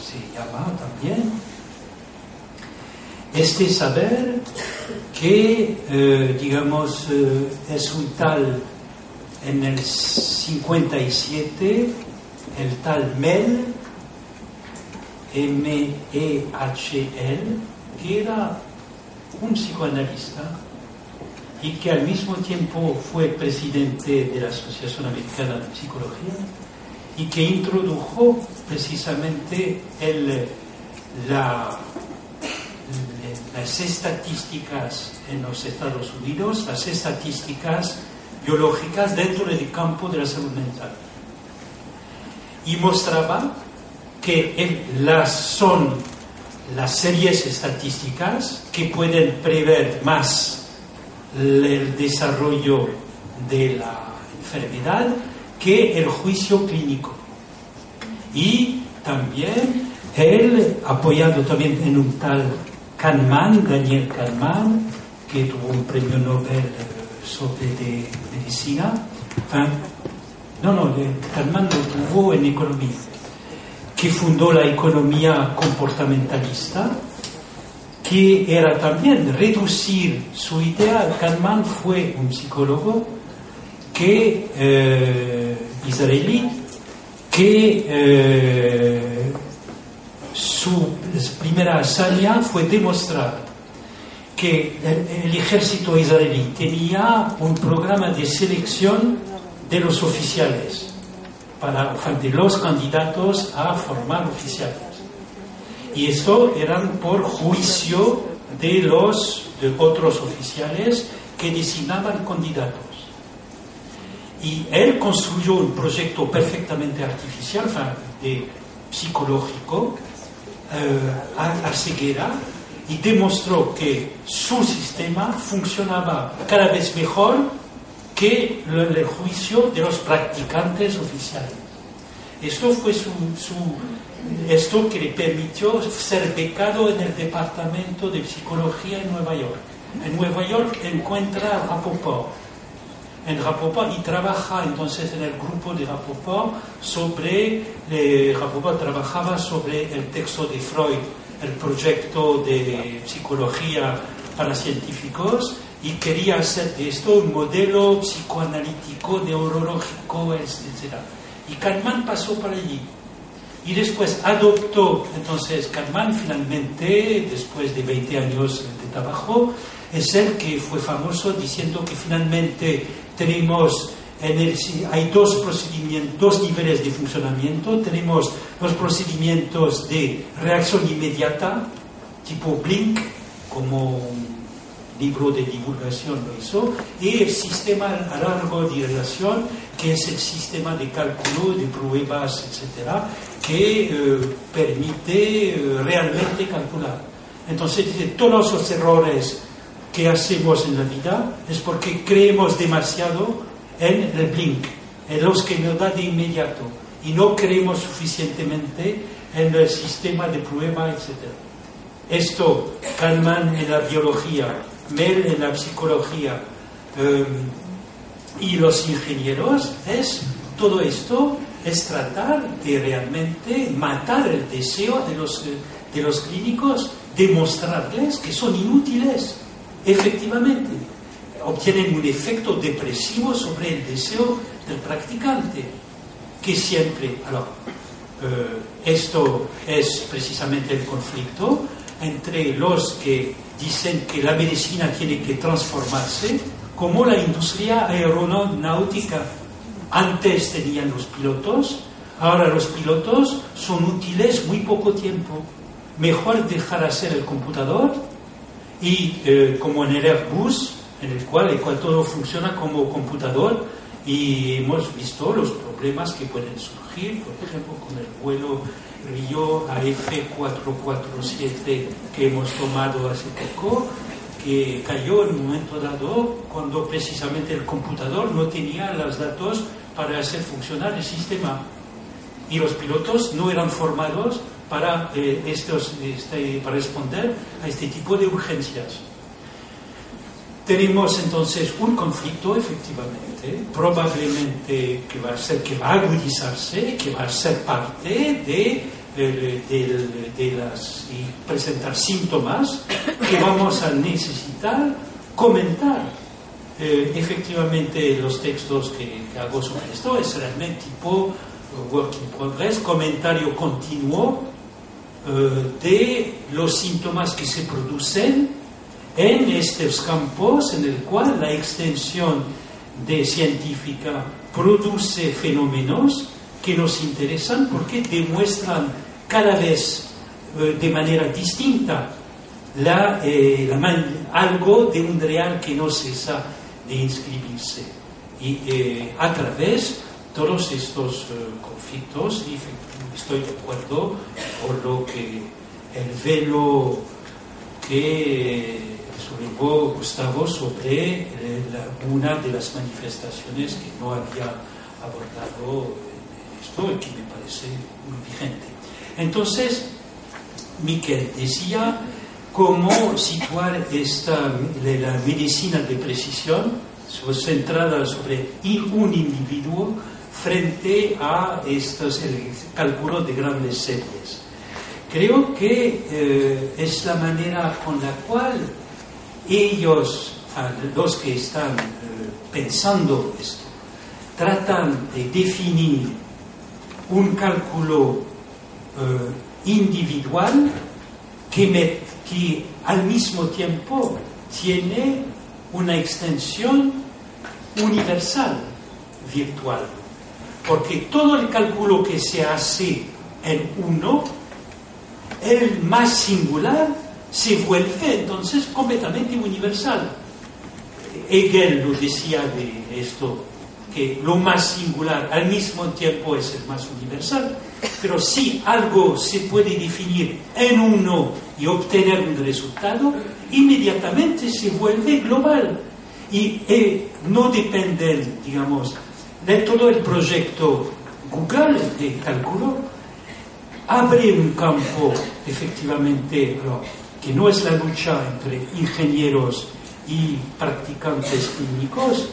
se llama también, este saber que, eh, digamos, eh, es un tal, en el 57, el tal Mel, M-E-H-L, que era un psicoanalista y que al mismo tiempo fue presidente de la Asociación Americana de Psicología y que introdujo precisamente el, la, las estadísticas en los Estados Unidos, las estadísticas biológicas dentro del campo de la salud mental. Y mostraba que las son las series estadísticas que pueden prever más el desarrollo de la enfermedad que el juicio clínico. Y también él, apoyado también en un tal Kahneman, Daniel Kahneman, que tuvo un premio Nobel sobre de medicina, no, no, Kahneman lo tuvo en economía, que fundó la economía comportamentalista, que era también reducir su idea. Kahneman fue un psicólogo que, eh, israelí que eh, su primera hazaña fue demostrar que el, el, ejército israelí tenía un programa de selección de los oficiales, para, de los candidatos a formar oficiales. Y esto eran por juicio de los otros oficiales que designaban candidatos. Y él construyó un proyecto perfectamente artificial, de, psicológico, eh, a, a ceguera, y demostró que su sistema funcionaba cada vez mejor que el juicio de los practicantes oficiales. Esto fue su, esto que le permitió ser becado en el Departamento de Psicología en Nueva York. En Nueva York encuentra a Rapoport. En Rapoport y trabaja entonces en el grupo de Rapoport sobre, eh, Rapoport trabajaba sobre el texto de Freud, el proyecto de psicología para científicos y quería hacer de esto un modelo psicoanalítico, neurológico, etc. Y Kahneman pasó por allí. Y después adoptó, entonces Kahneman finalmente, después de 20 años de trabajo, es el que fue famoso diciendo que finalmente tenemos en hay dos procedimientos, dos niveles de funcionamiento. Tenemos los procedimientos de reacción inmediata, tipo Blink, como libro de divulgación lo hizo, y el sistema a largo de relación, que es el sistema de cálculo, de pruebas, etcétera, que eh, permite eh, realmente calcular. Entonces, todos los errores que hacemos en la vida es porque creemos demasiado en el blink, en los que nos da de inmediato, y no creemos suficientemente en el sistema de prueba, etcétera. Esto, Kahneman en la biología, Mel en la psicología em, y los ingenieros, es todo esto es tratar de realmente matar el deseo de los, de los clínicos, demostrarles que son inútiles, efectivamente. Obtienen un efecto depresivo sobre el deseo del practicante, que siempre, eh, esto es precisamente el conflicto entre los que dicen que la medicina tiene que transformarse, como la industria aeronáutica. Antes tenían los pilotos, ahora los pilotos son útiles muy poco tiempo. Mejor dejar hacer el computador y eh, como en el Airbus, en el cual, el cual todo funciona como computador y hemos visto los problemas que pueden surgir, por ejemplo, con el vuelo Río AF447 que hemos tomado hace poco, que cayó en un momento dado cuando precisamente el computador no tenía los datos para hacer funcionar el sistema. Y los pilotos no eran formados para, eh, estos, este, para responder a este tipo de urgencias. Tenemos entonces un conflicto, efectivamente, probablemente que va a ser, que va a agudizarse, que va a ser parte de, las y presentar síntomas que vamos a necesitar comentar. Eh, efectivamente, los textos que, hago sobre esto es realmente tipo work in progress, comentario continuo eh, de los síntomas que se producen en estos campos en el cual la extensión científica produce fenómenos que nos interesan porque demuestran cada vez eh, de manera distinta la, eh, algo de un real que no cesa de inscribirse. Y eh, a través de todos estos conflictos, estoy de acuerdo por lo que el velo que Luego Gustavo sobre eh, una de las manifestaciones que no había abordado esto y que me parece muy vigente. Entonces, Miquel decía cómo situar esta, la medicina de precisión centrada sobre un individuo frente a estos, el cálculo de grandes series. Creo que eh, es la manera con la cual ellos, los que están eh, pensando esto, tratan de definir un cálculo eh, individual que, que al mismo tiempo tiene una extensión universal virtual. Porque todo el cálculo que se hace en uno, el más singular, se vuelve entonces completamente universal. Hegel lo decía de esto, que lo más singular al mismo tiempo es el más universal, pero si algo se puede definir en uno y obtener un resultado, inmediatamente se vuelve global y eh, no dependen, digamos, de todo el proyecto Google de cálculo, abre un campo efectivamente que no es la lucha entre ingenieros y practicantes clínicos,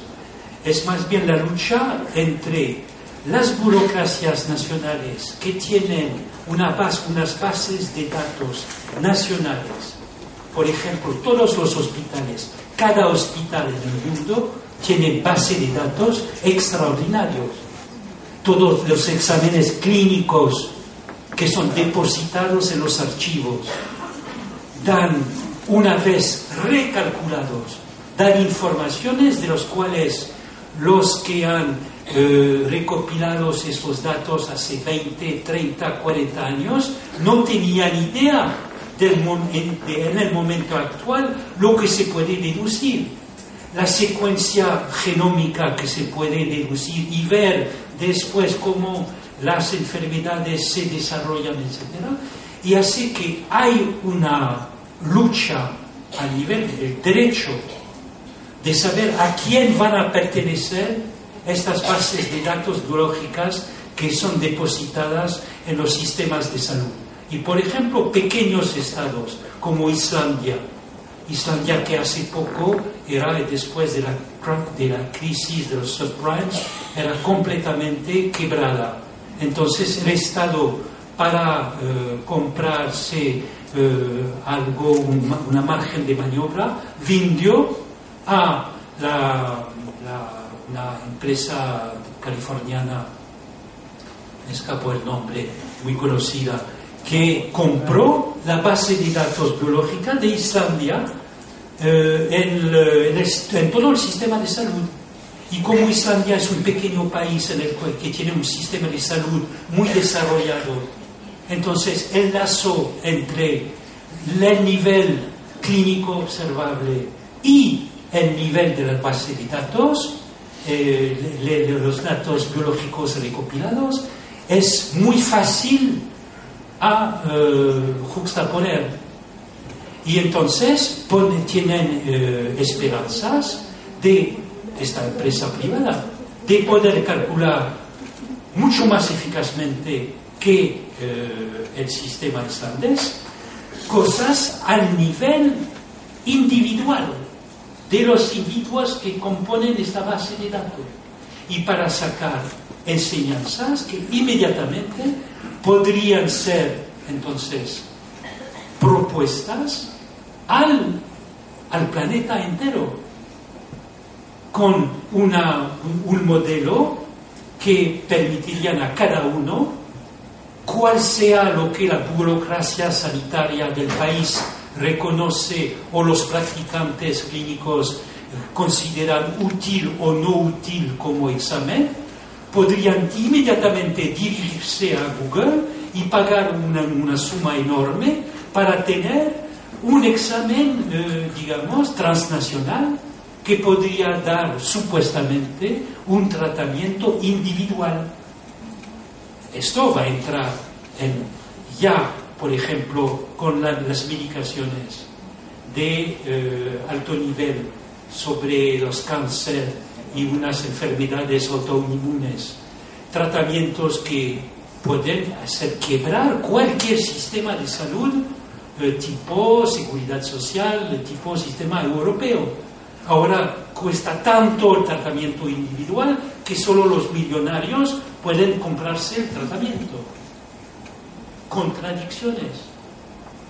es más bien la lucha entre las burocracias nacionales que tienen una base, unas bases de datos nacionales. Por ejemplo, todos los hospitales, cada hospital en el mundo tiene base de datos extraordinarios. Todos los exámenes clínicos que son depositados en los archivos dan, una vez recalculados, dan informaciones de los cuales los que han eh, recopilado estos datos hace 20, 30, 40 años no tenían idea del, en, en el momento actual lo que se puede deducir. La secuencia genómica que se puede deducir y ver después cómo las enfermedades se desarrollan, etc. Y así que hay una lucha a nivel del derecho de saber a quién van a pertenecer estas bases de datos biológicas que son depositadas en los sistemas de salud. Y por ejemplo, pequeños estados como Islandia, Islandia que hace poco era después de la, de la crisis de los subprimes, era completamente quebrada. Entonces el Estado para eh, comprarse eh, algo, una margen de maniobra, vendió a la, una empresa californiana, me escapó el nombre, muy conocida, que compró la base de datos biológica de Islandia eh, en, en, todo el sistema de salud. Y como Islandia es un pequeño país en el que tiene un sistema de salud muy desarrollado, entonces, el lazo entre el nivel clínico observable y el nivel de la base de datos, eh, los datos biológicos recopilados, es muy fácil a eh, juxtaponer. Y entonces tienen eh, esperanzas de esta empresa privada de poder calcular mucho más eficazmente que eh, el sistema islandés, cosas al nivel individual. de los individuos que componen esta base de datos y para sacar enseñanzas que inmediatamente podrían ser entonces propuestas al, al planeta entero con una, un modelo que permitirían a cada uno cuál sea lo que la burocracia sanitaria del país reconoce o los practicantes clínicos consideran útil o no útil como examen, podrían inmediatamente dirigirse a Google y pagar una, una suma enorme para tener un examen, eh, digamos, transnacional que podría dar supuestamente un tratamiento individual. Esto va a entrar en ya, por ejemplo, con las medicaciones de eh, alto nivel sobre los cánceres y unas enfermedades autoinmunes, tratamientos que pueden hacer quebrar cualquier sistema de salud eh, tipo seguridad social, tipo sistema europeo. Ahora cuesta tanto el tratamiento individual que solo los millonarios pueden comprarse el tratamiento. Contradicciones.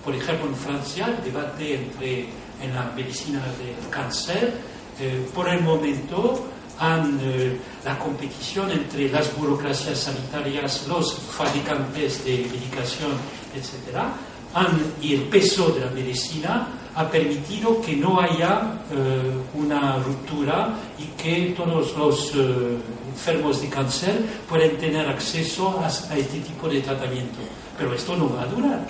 Por ejemplo, en Francia, el debate entre, en la medicina del cáncer, eh, por el momento, han, eh, la competición entre las burocracias sanitarias, los fabricantes de medicación, etc., y el peso de la medicina ha permitido que no haya eh, una ruptura y que todos los eh, enfermos de cáncer pueden tener acceso a, este tipo de tratamiento. Pero esto no va a durar.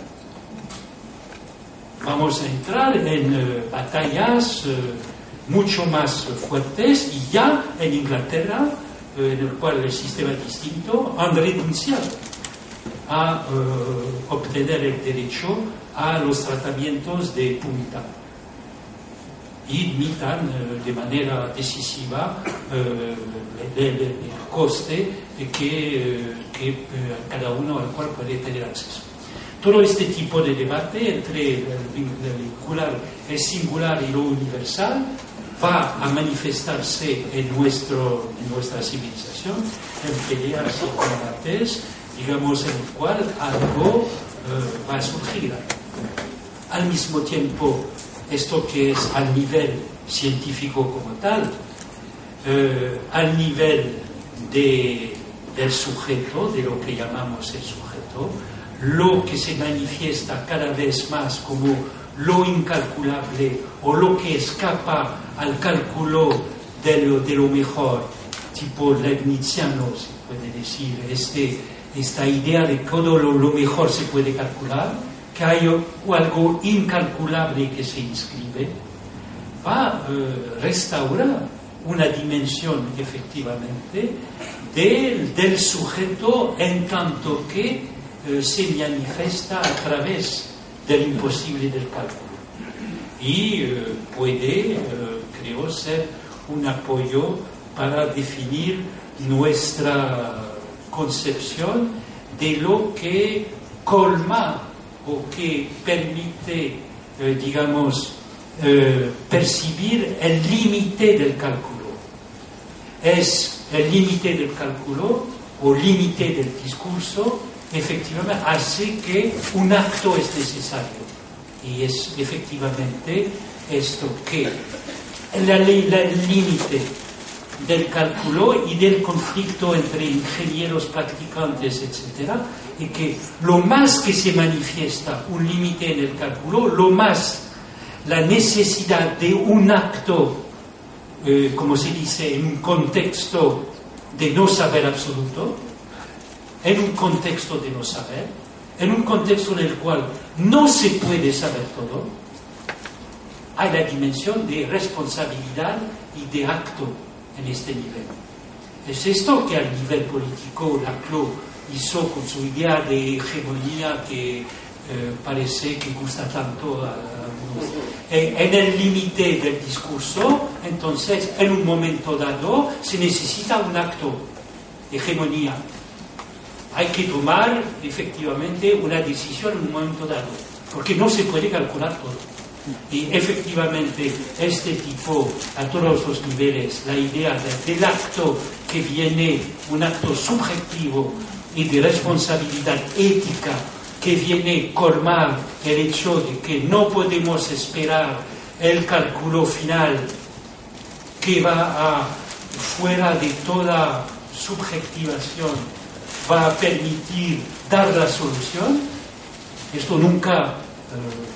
Vamos a entrar en eh, batallas mucho más fuertes y ya en Inglaterra, en el cual el sistema es distinto, han renunciado a obtener el derecho a los tratamientos de punta y limitan eh, de manera decisiva eh, el, coste que, eh, que cada uno al cual puede tener acceso. Todo este tipo de debate entre el, singular y lo universal va a manifestarse en, nuestro, en nuestra civilización, en peleas y combates, digamos, en el cual algo va a surgir. Al mismo tiempo esto que es al nivel científico como tal, eh, al nivel de, del sujeto, de lo que llamamos el sujeto, lo que se manifiesta cada vez más como lo incalculable o lo que escapa al cálculo de lo, de lo mejor, tipo leibniziano, se puede decir, este, esta idea de todo lo, lo mejor se puede calcular, que hay algo incalculable que se inscribe, va a eh, restaurar una dimensión efectivamente del, del sujeto en tanto que eh, se manifiesta a través del imposible del cálculo. Y eh, puede, creo, ser un apoyo para definir nuestra concepción de lo que colma o que permite, eh, digamos, eh, percibir el límite del cálculo. Es el límite del cálculo o límite del discurso, efectivamente, hace que un acto es necesario. Y es efectivamente esto que el límite del cálculo y del conflicto entre ingenieros, practicantes, etc., y que lo más que se manifiesta un límite en el cálculo, lo más la necesidad de un acto, eh, como se dice, en un contexto de no saber absoluto, en un contexto de no saber, en un contexto en el cual no se puede saber todo, hay la dimensión de responsabilidad y de acto en este nivel. Es esto que a nivel político la CLO hizo con su idea de hegemonía que eh, parece que gusta tanto a, algunos. En, el límite del discurso, entonces, en un momento dado, se necesita un acto de hegemonía. Hay que tomar efectivamente una decisión en un momento dado, porque no se puede calcular todo. Y efectivamente, este tipo, a todos los niveles, la idea del acto que viene, un acto subjetivo y de responsabilidad ética que viene colmar el hecho de que no podemos esperar el cálculo final que va a, fuera de toda subjetivación, va a permitir dar la solución, esto nunca eh,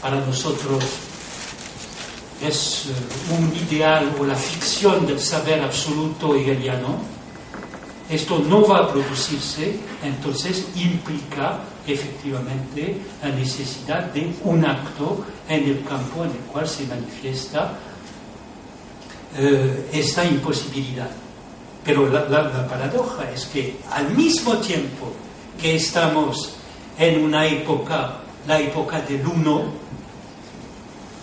para nosotros es eh, un ideal o la ficción del saber absoluto hegeliano, esto no va a producirse, entonces implica efectivamente la necesidad de un acto en el campo en el cual se manifiesta eh, esta imposibilidad. Pero la, la, paradoja es que al mismo tiempo que estamos en una época, la época del uno,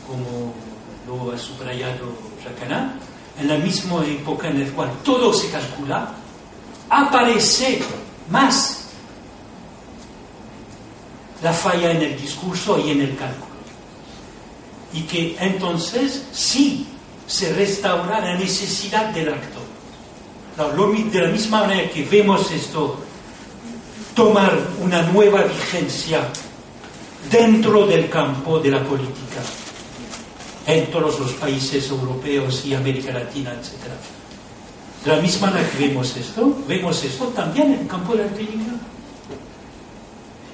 como lo ha subrayado Jacana, en la misma época en la cual todo se calcula, aparece más la falla en el discurso y en el cálculo. Y que entonces sí se restaura la necesidad del acto. De la misma manera que vemos esto tomar una nueva vigencia dentro del campo de la política en todos los países europeos y América Latina, etc. De la misma manera que vemos esto, vemos esto también en el campo de la clínica.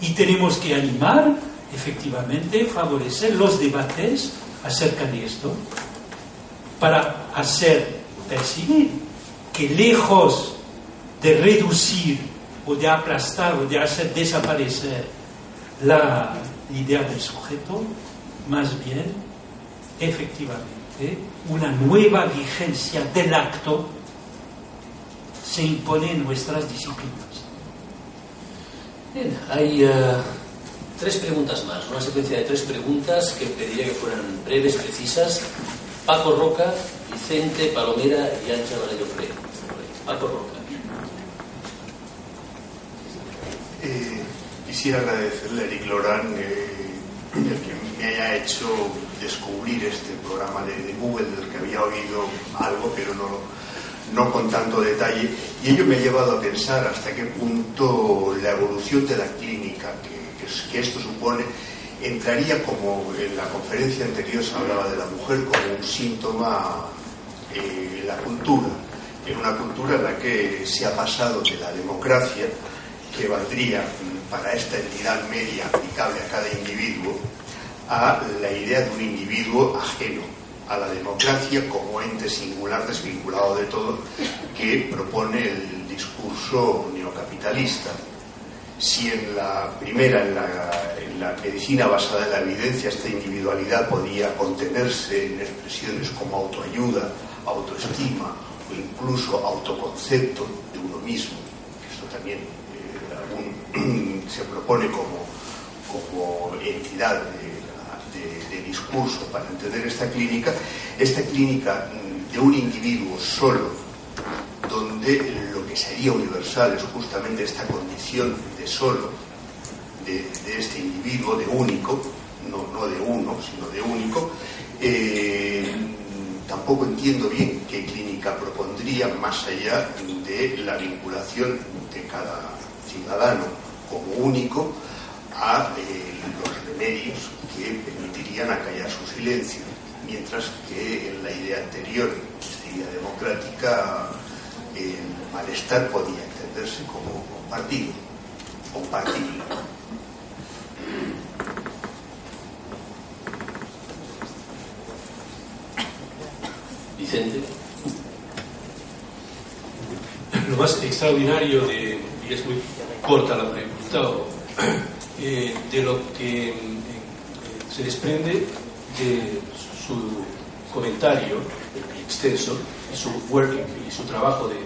Y tenemos que animar, efectivamente, favorecer los debates acerca de esto para hacer percibir que lejos de reducir o de aplastar o de hacer desaparecer la idea del sujeto, más bien, efectivamente, una nueva vigencia del acto se impone en nuestras disciplinas. Bien, hay uh, tres preguntas más, una secuencia de tres preguntas que pediría que fueran breves, precisas. Paco Roca, Vicente Palomera y Ancha Valerio Freire. Paco Roca. Eh, quisiera agradecerle a Eric Lorán eh, el que me haya hecho descubrir este programa de, de, Google del que había oído algo, pero no, no con tanto detalle. Y ello me ha llevado a pensar hasta qué punto la evolución de la clínica que, que, que esto supone entraría como en la conferencia anterior se hablaba de la mujer como un síntoma eh, en la cultura, en una cultura en la que se ha pasado de la democracia, que valdría para esta entidad media aplicable a cada individuo, a la idea de un individuo ajeno a la democracia como ente singular desvinculado de todo que propone el discurso neocapitalista. Si en la primera, en la, medicina basada en la evidencia, esta individualidad podía contenerse en expresiones como autoayuda, autoestima o incluso autoconcepto de uno mismo, esto también se propone como, como entidad de, discurso para entender esta clínica, esta clínica mm, de un individuo solo, donde lo que sería universal es justamente esta condición de solo, de, este individuo, de único, no, de uno, sino de único, eh, tampoco entiendo bien qué clínica propondría más allá de la vinculación de cada ciudadano como único a eh, los remedios que permitirían acallar su silencio, mientras que en la idea anterior, esta idea democrática, el malestar podía entenderse como compartido, compartible. Vicente. Lo más extraordinario de, y es muy corta la pregunta, eh, de lo que eh, se desprende de su comentario extenso su working y su trabajo de,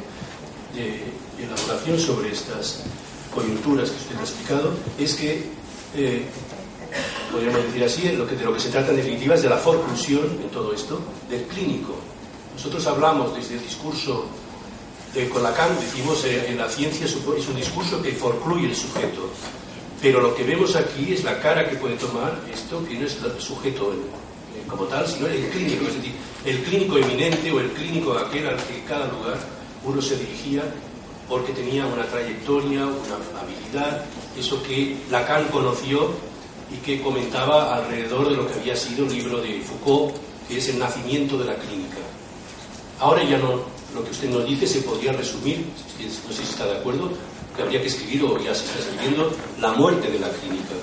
elaboración sobre estas coyunturas que usted ha explicado es que, eh, podríamos decir así, lo que, de lo que se trata en definitiva es de la forclusión en todo esto del clínico. Nosotros hablamos desde el discurso de, con Lacan, decimos eh, en la ciencia es un discurso que forcluye el sujeto. Pero lo que vemos aquí es la cara que puede tomar esto, que no es el sujeto como tal, sino el clínico, es decir, el clínico eminente o el clínico aquel al que cada lugar uno se dirigía porque tenía una trayectoria, una habilidad, eso que Lacan conoció y que comentaba alrededor de lo que había sido un libro de Foucault, que es el nacimiento de la clínica. Ahora ya no, lo que usted nos dice se podría resumir, no sé si está de acuerdo, que habría que escribir, o ya se está escribiendo, la muerte de la clínica.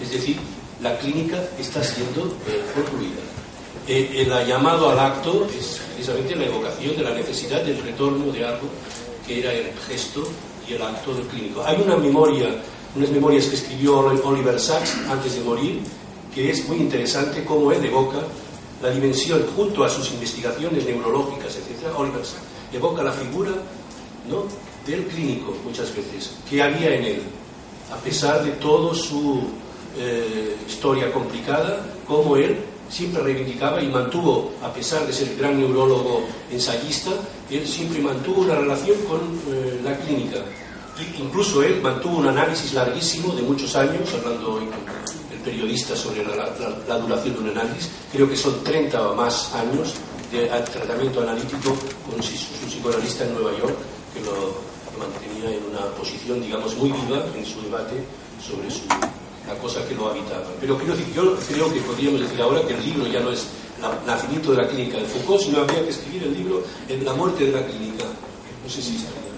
Es decir, la clínica está siendo eh, concluida. Eh, el llamado al acto es precisamente la evocación de la necesidad del retorno de algo que era el gesto y el acto del clínico. Hay una memoria, unas memorias que escribió Oliver Sacks antes de morir, que es muy interesante cómo él evoca la dimensión, junto a sus investigaciones neurológicas, etc., Oliver evoca la figura ¿no? del clínico muchas veces, que había en él, a pesar de toda su eh, historia complicada, como él siempre reivindicaba y mantuvo, a pesar de ser gran neurólogo ensayista, él siempre mantuvo una relación con eh, la clínica. Incluso él mantuvo un análisis larguísimo de muchos años, hablando el periodista sobre la, duración de un análisis, creo que son 30 o más años de tratamiento analítico con su, psicoanalista en Nueva York, que lo, mantenía en una posición, digamos, muy viva en su debate sobre su, la cosa que lo habitaba. Pero quiero decir, yo creo que podríamos decir ahora que el libro ya no es el nacimiento de la clínica de Foucault, sino habría que escribir el libro en la muerte de la clínica. No sé si estaría.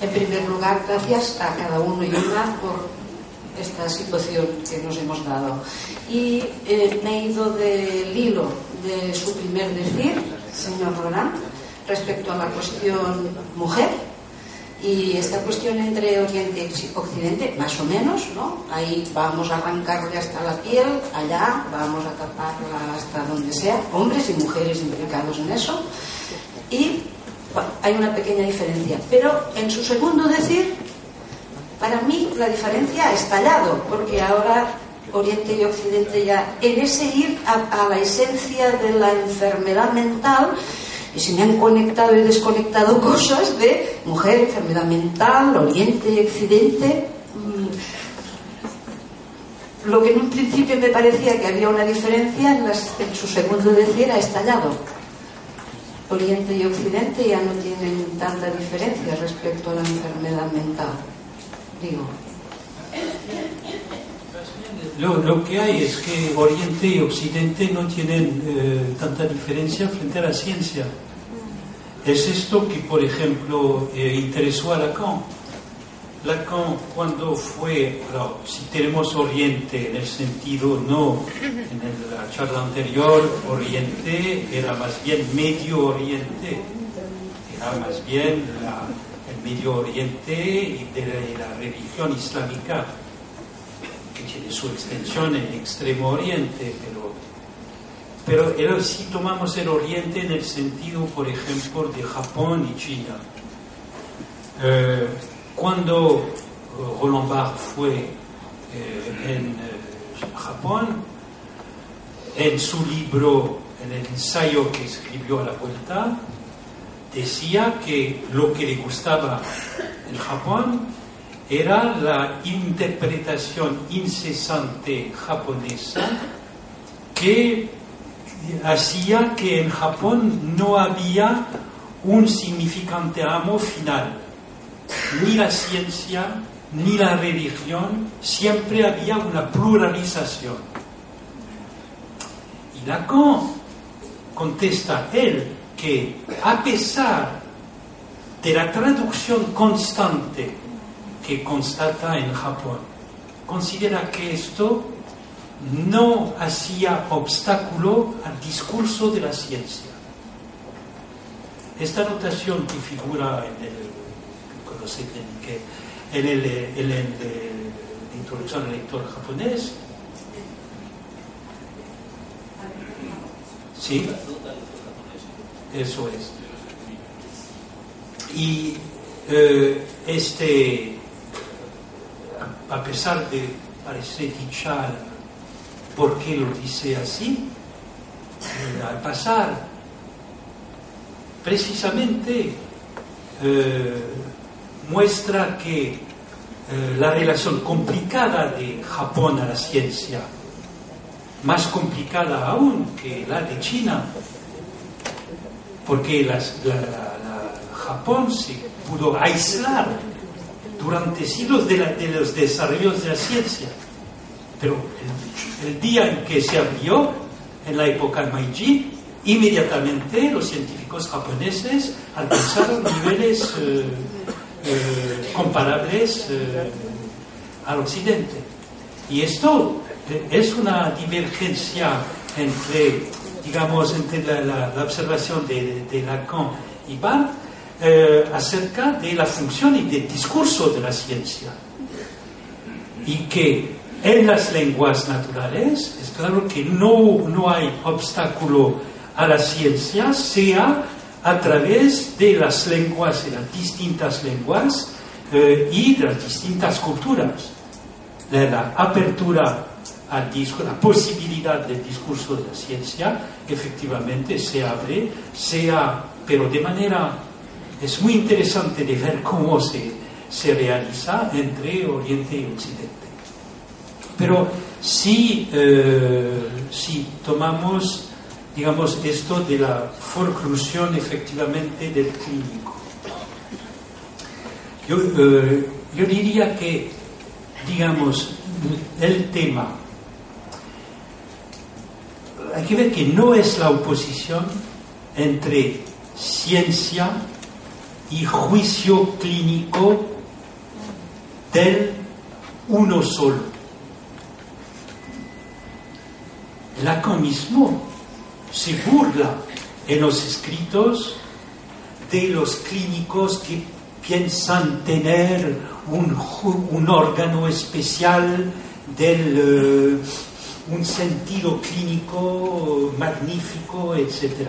En primer lugar, gracias a cada uno y una por esta situación que nos hemos dado. Y eh, me he ido del hilo de su primer decir, señor Roland, respecto a la cuestión mujer y esta cuestión entre Oriente y Occidente, más o menos, ¿no? Ahí vamos a arrancarle hasta la piel, allá vamos a taparla hasta donde sea, hombres y mujeres implicados en eso. Y hay una pequeña diferencia. Pero en su segundo decir, para mí la diferencia ha estallado, porque ahora Oriente y Occidente ya, en ese ir a, la esencia de la enfermedad mental, y se me han conectado y desconectado cosas de mujer, enfermedad mental, Oriente y Occidente. Mm, lo que en un principio me parecía que había una diferencia, en, en su segundo decir ha estallado. Oriente y Occidente ya no tienen tanta diferencia respecto a la enfermedad mental digo. Lo, que hay es que Oriente y Occidente no tienen eh, tanta diferencia frente a la ciencia. Es esto que, por ejemplo, eh, interesó a Lacan. Lacan, cuando fue, si tenemos Oriente en el sentido no, en la charla anterior, Oriente era más bien Medio Oriente, era más bien la, Medio Oriente y de la religión islámica, que tiene su extensión en Extremo Oriente, pero, pero si tomamos el Oriente en el sentido, por ejemplo, de Japón y China, eh, cuando Roland Barthes fue eh, en eh, Japón, en su libro, en el ensayo que escribió a la vuelta, decía que lo que le gustaba en Japón era la interpretación incesante japonesa que hacía que en Japón no había un significante amo final. Ni la ciencia, ni la religión, siempre había una pluralización. Y Lacan contesta él que a pesar de la traducción constante que constata en Japón, considera que esto no hacía obstáculo al discurso de la ciencia. Esta notación que figura en el, en el, en el, introducción al lector japonés, sí, eso es. Y eh, este, a pesar de parece dicha por qué lo dice así, eh, al pasar precisamente eh, muestra que eh, la relación complicada de Japón a la ciencia, más complicada aún que la de China, porque la, Japón se pudo aislar durante siglos de, los desarrollos de la ciencia. Pero el, día en que se abrió, en la época Meiji, inmediatamente los científicos japoneses alcanzaron niveles eh, eh, comparables eh, al occidente. Y esto es una divergencia entre, digamos, entre la, observación de, Lacan y Barth acerca de la función y del discurso de la ciencia. Y que en las lenguas naturales es claro que no, no hay obstáculo a la ciencia, sea a través de las lenguas, de las distintas lenguas eh, y de las distintas culturas. La apertura al discurso, la posibilidad del discurso de la ciencia, efectivamente se abre, sea, pero de manera, es muy interesante de ver cómo se, se realiza entre Oriente y Occidente. Pero si, eh, si tomamos digamos, esto de la forclusión efectivamente del clínico. Yo, eh, yo diría que, digamos, el tema, hay que ver que no es la oposición entre ciencia y juicio clínico del uno solo. Lacan mismo se burla en los escritos de los clínicos que piensan tener un, órgano especial del eh, un sentido clínico magnífico, etc.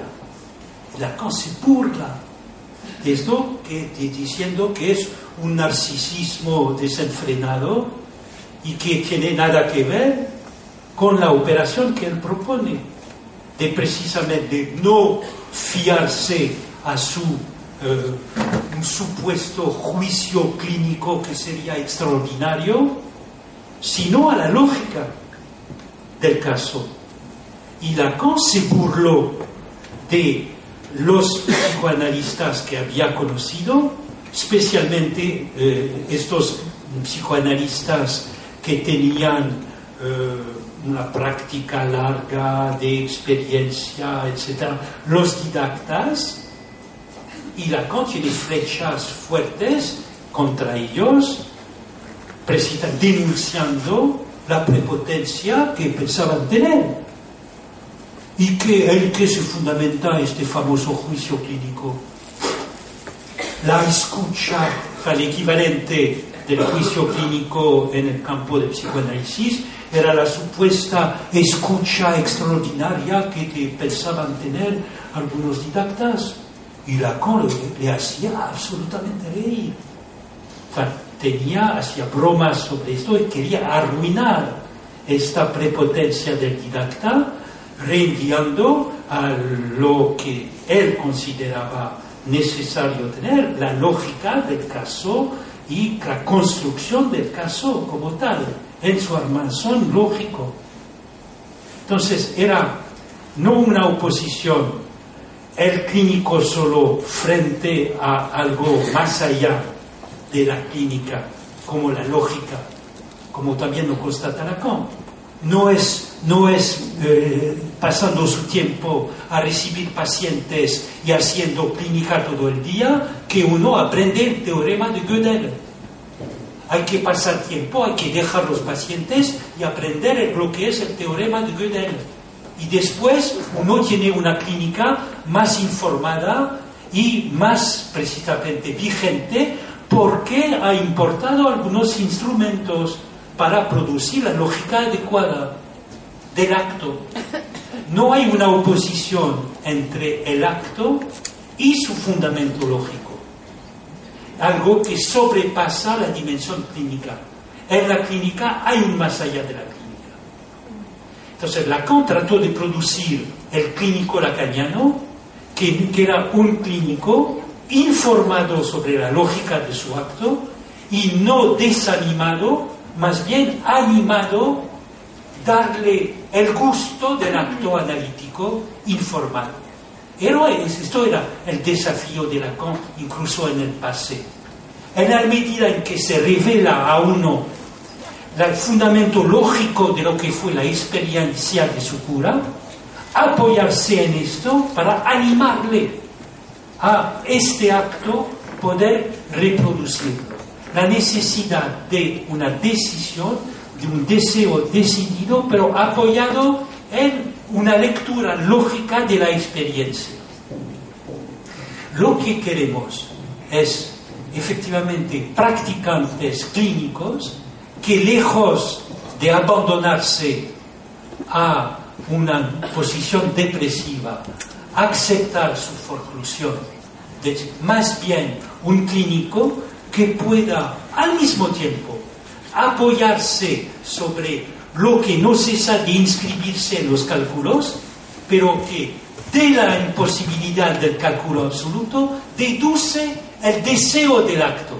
Lacan se burla de esto que, diciendo que es un narcisismo desenfrenado y que tiene nada que ver con la operación que él propone de precisamente no fiarse a su eh, supuesto juicio clínico que sería extraordinario, sino a la lógica del caso. Y Lacan se burló de los psicoanalistas que había conocido, especialmente eh, estos psicoanalistas que tenían eh, una práctica larga de experiencia, etc. Los didactas, y Lacan tiene flechas fuertes contra ellos, denunciando la prepotencia que pensaban tener y que el que se fundamenta este famoso juicio clínico. La escucha, el equivalente del juicio clínico en el campo de psicoanálisis, era la supuesta escucha extraordinaria que pensaban tener algunos didactas. Y Lacan le, le hacía absolutamente reír. tenía, hacía bromas sobre esto y quería arruinar esta prepotencia del didacta, reenviando a lo que él consideraba necesario tener, la lógica del caso y la construcción del caso como tal en su armazón lógico. Entonces era no una oposición, el clínico solo frente a algo más allá de la clínica, como la lógica, como también lo constata Lacan. No es, no es eh, pasando su tiempo a recibir pacientes y haciendo clínica todo el día que uno aprende el teorema de Gödel hay que pasar tiempo, hay que dejar los pacientes y aprender lo que es el teorema de Gödel. Y después uno tiene una clínica más informada y más precisamente vigente porque ha importado algunos instrumentos para producir la lógica adecuada del acto. No hay una oposición entre el acto y su fundamento lógico algo que sobrepasa la dimensión clínica. en la clínica hay un más allá de la clínica. Entonces Lacan trató de producir el clínico lacaniano, que, que era un clínico informado sobre la lógica de su acto y no desanimado, más bien animado, darle el gusto del acto analítico informado. Pero esto era el desafío de Lacan incluso en el pasado. En la medida en que se revela a uno el fundamento lógico de lo que fue la experiencia de su cura, apoyarse en esto para animarle a este acto poder reproducirlo. La necesidad de una decisión, de un deseo decidido, pero apoyado en una lectura lógica de la experiencia. Lo que queremos es efectivamente practicantes clínicos que lejos de abandonarse a una posición depresiva, aceptar su forclusión, más bien un clínico que pueda al mismo tiempo apoyarse sobre lo que no cesa de inscribirse en los cálculos, pero que de la imposibilidad del cálculo absoluto deduce el deseo del acto.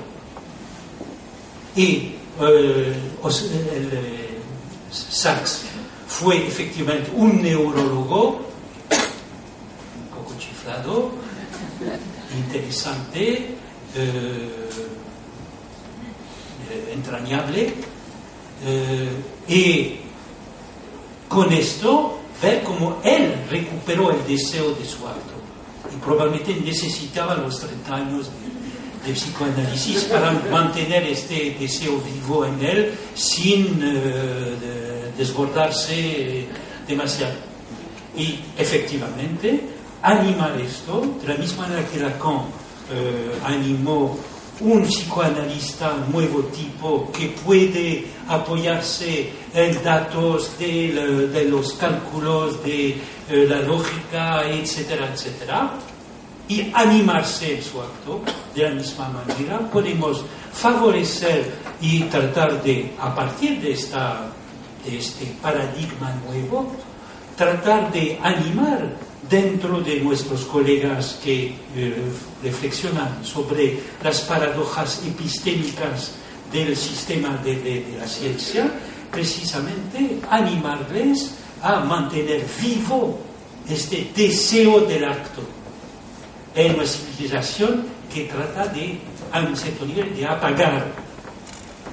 Y eh, eh, Sachs fue efectivamente un neurólogo, un poco chiflado, interesante, eh, entrañable, y con esto ver cómo él recuperó el deseo de su acto. Y probablemente necesitaba los 30 años de, psicoanálisis para mantener este deseo vivo en él sin eh, desbordarse demasiado. Y efectivamente, animar esto, de la misma manera que Lacan eh, animó un psicoanalista nuevo tipo que puede apoyarse en datos de, los cálculos, de eh, la lógica, etcétera, etcétera, y animarse en su acto. De la misma manera, podemos favorecer y tratar de, a partir de, esta, de este paradigma nuevo, tratar de animar dentro de nuestros colegas que eh, reflexionan sobre las paradojas epistémicas del sistema de, la ciencia, precisamente animarles a mantener vivo este deseo del acto. En una civilización que trata de, a un cierto nivel, de apagar,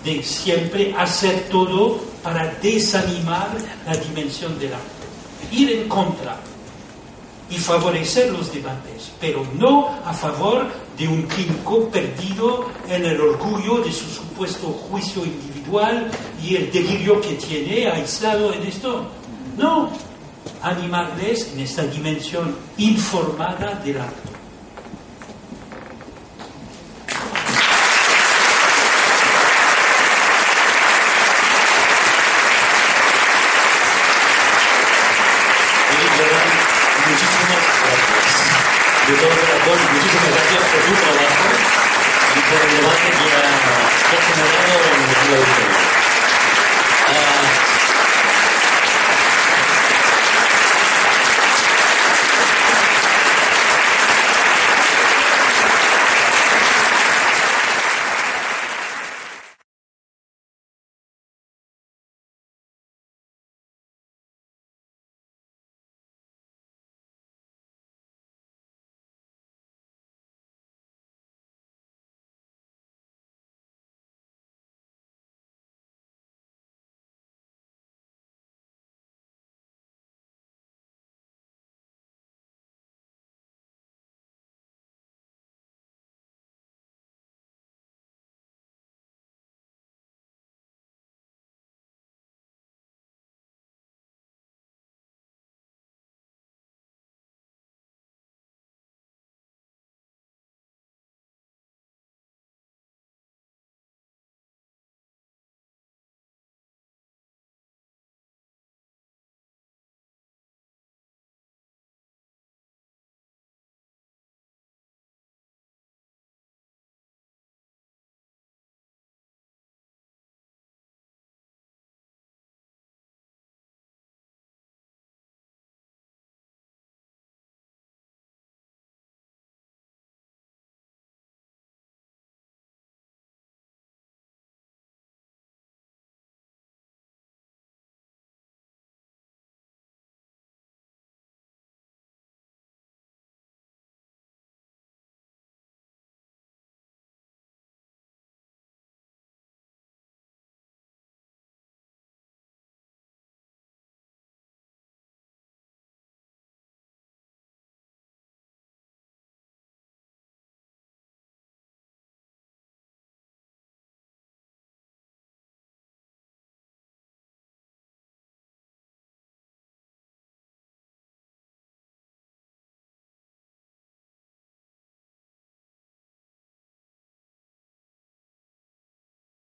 de siempre hacer todo para desanimar la dimensión del acto, ir en contra y favorecer los debates, pero no a favor de un clínico perdido en el orgullo de su supuesto juicio individual y el delirio que tiene aislado en esto. No, animarles en esta dimensión informada del acto.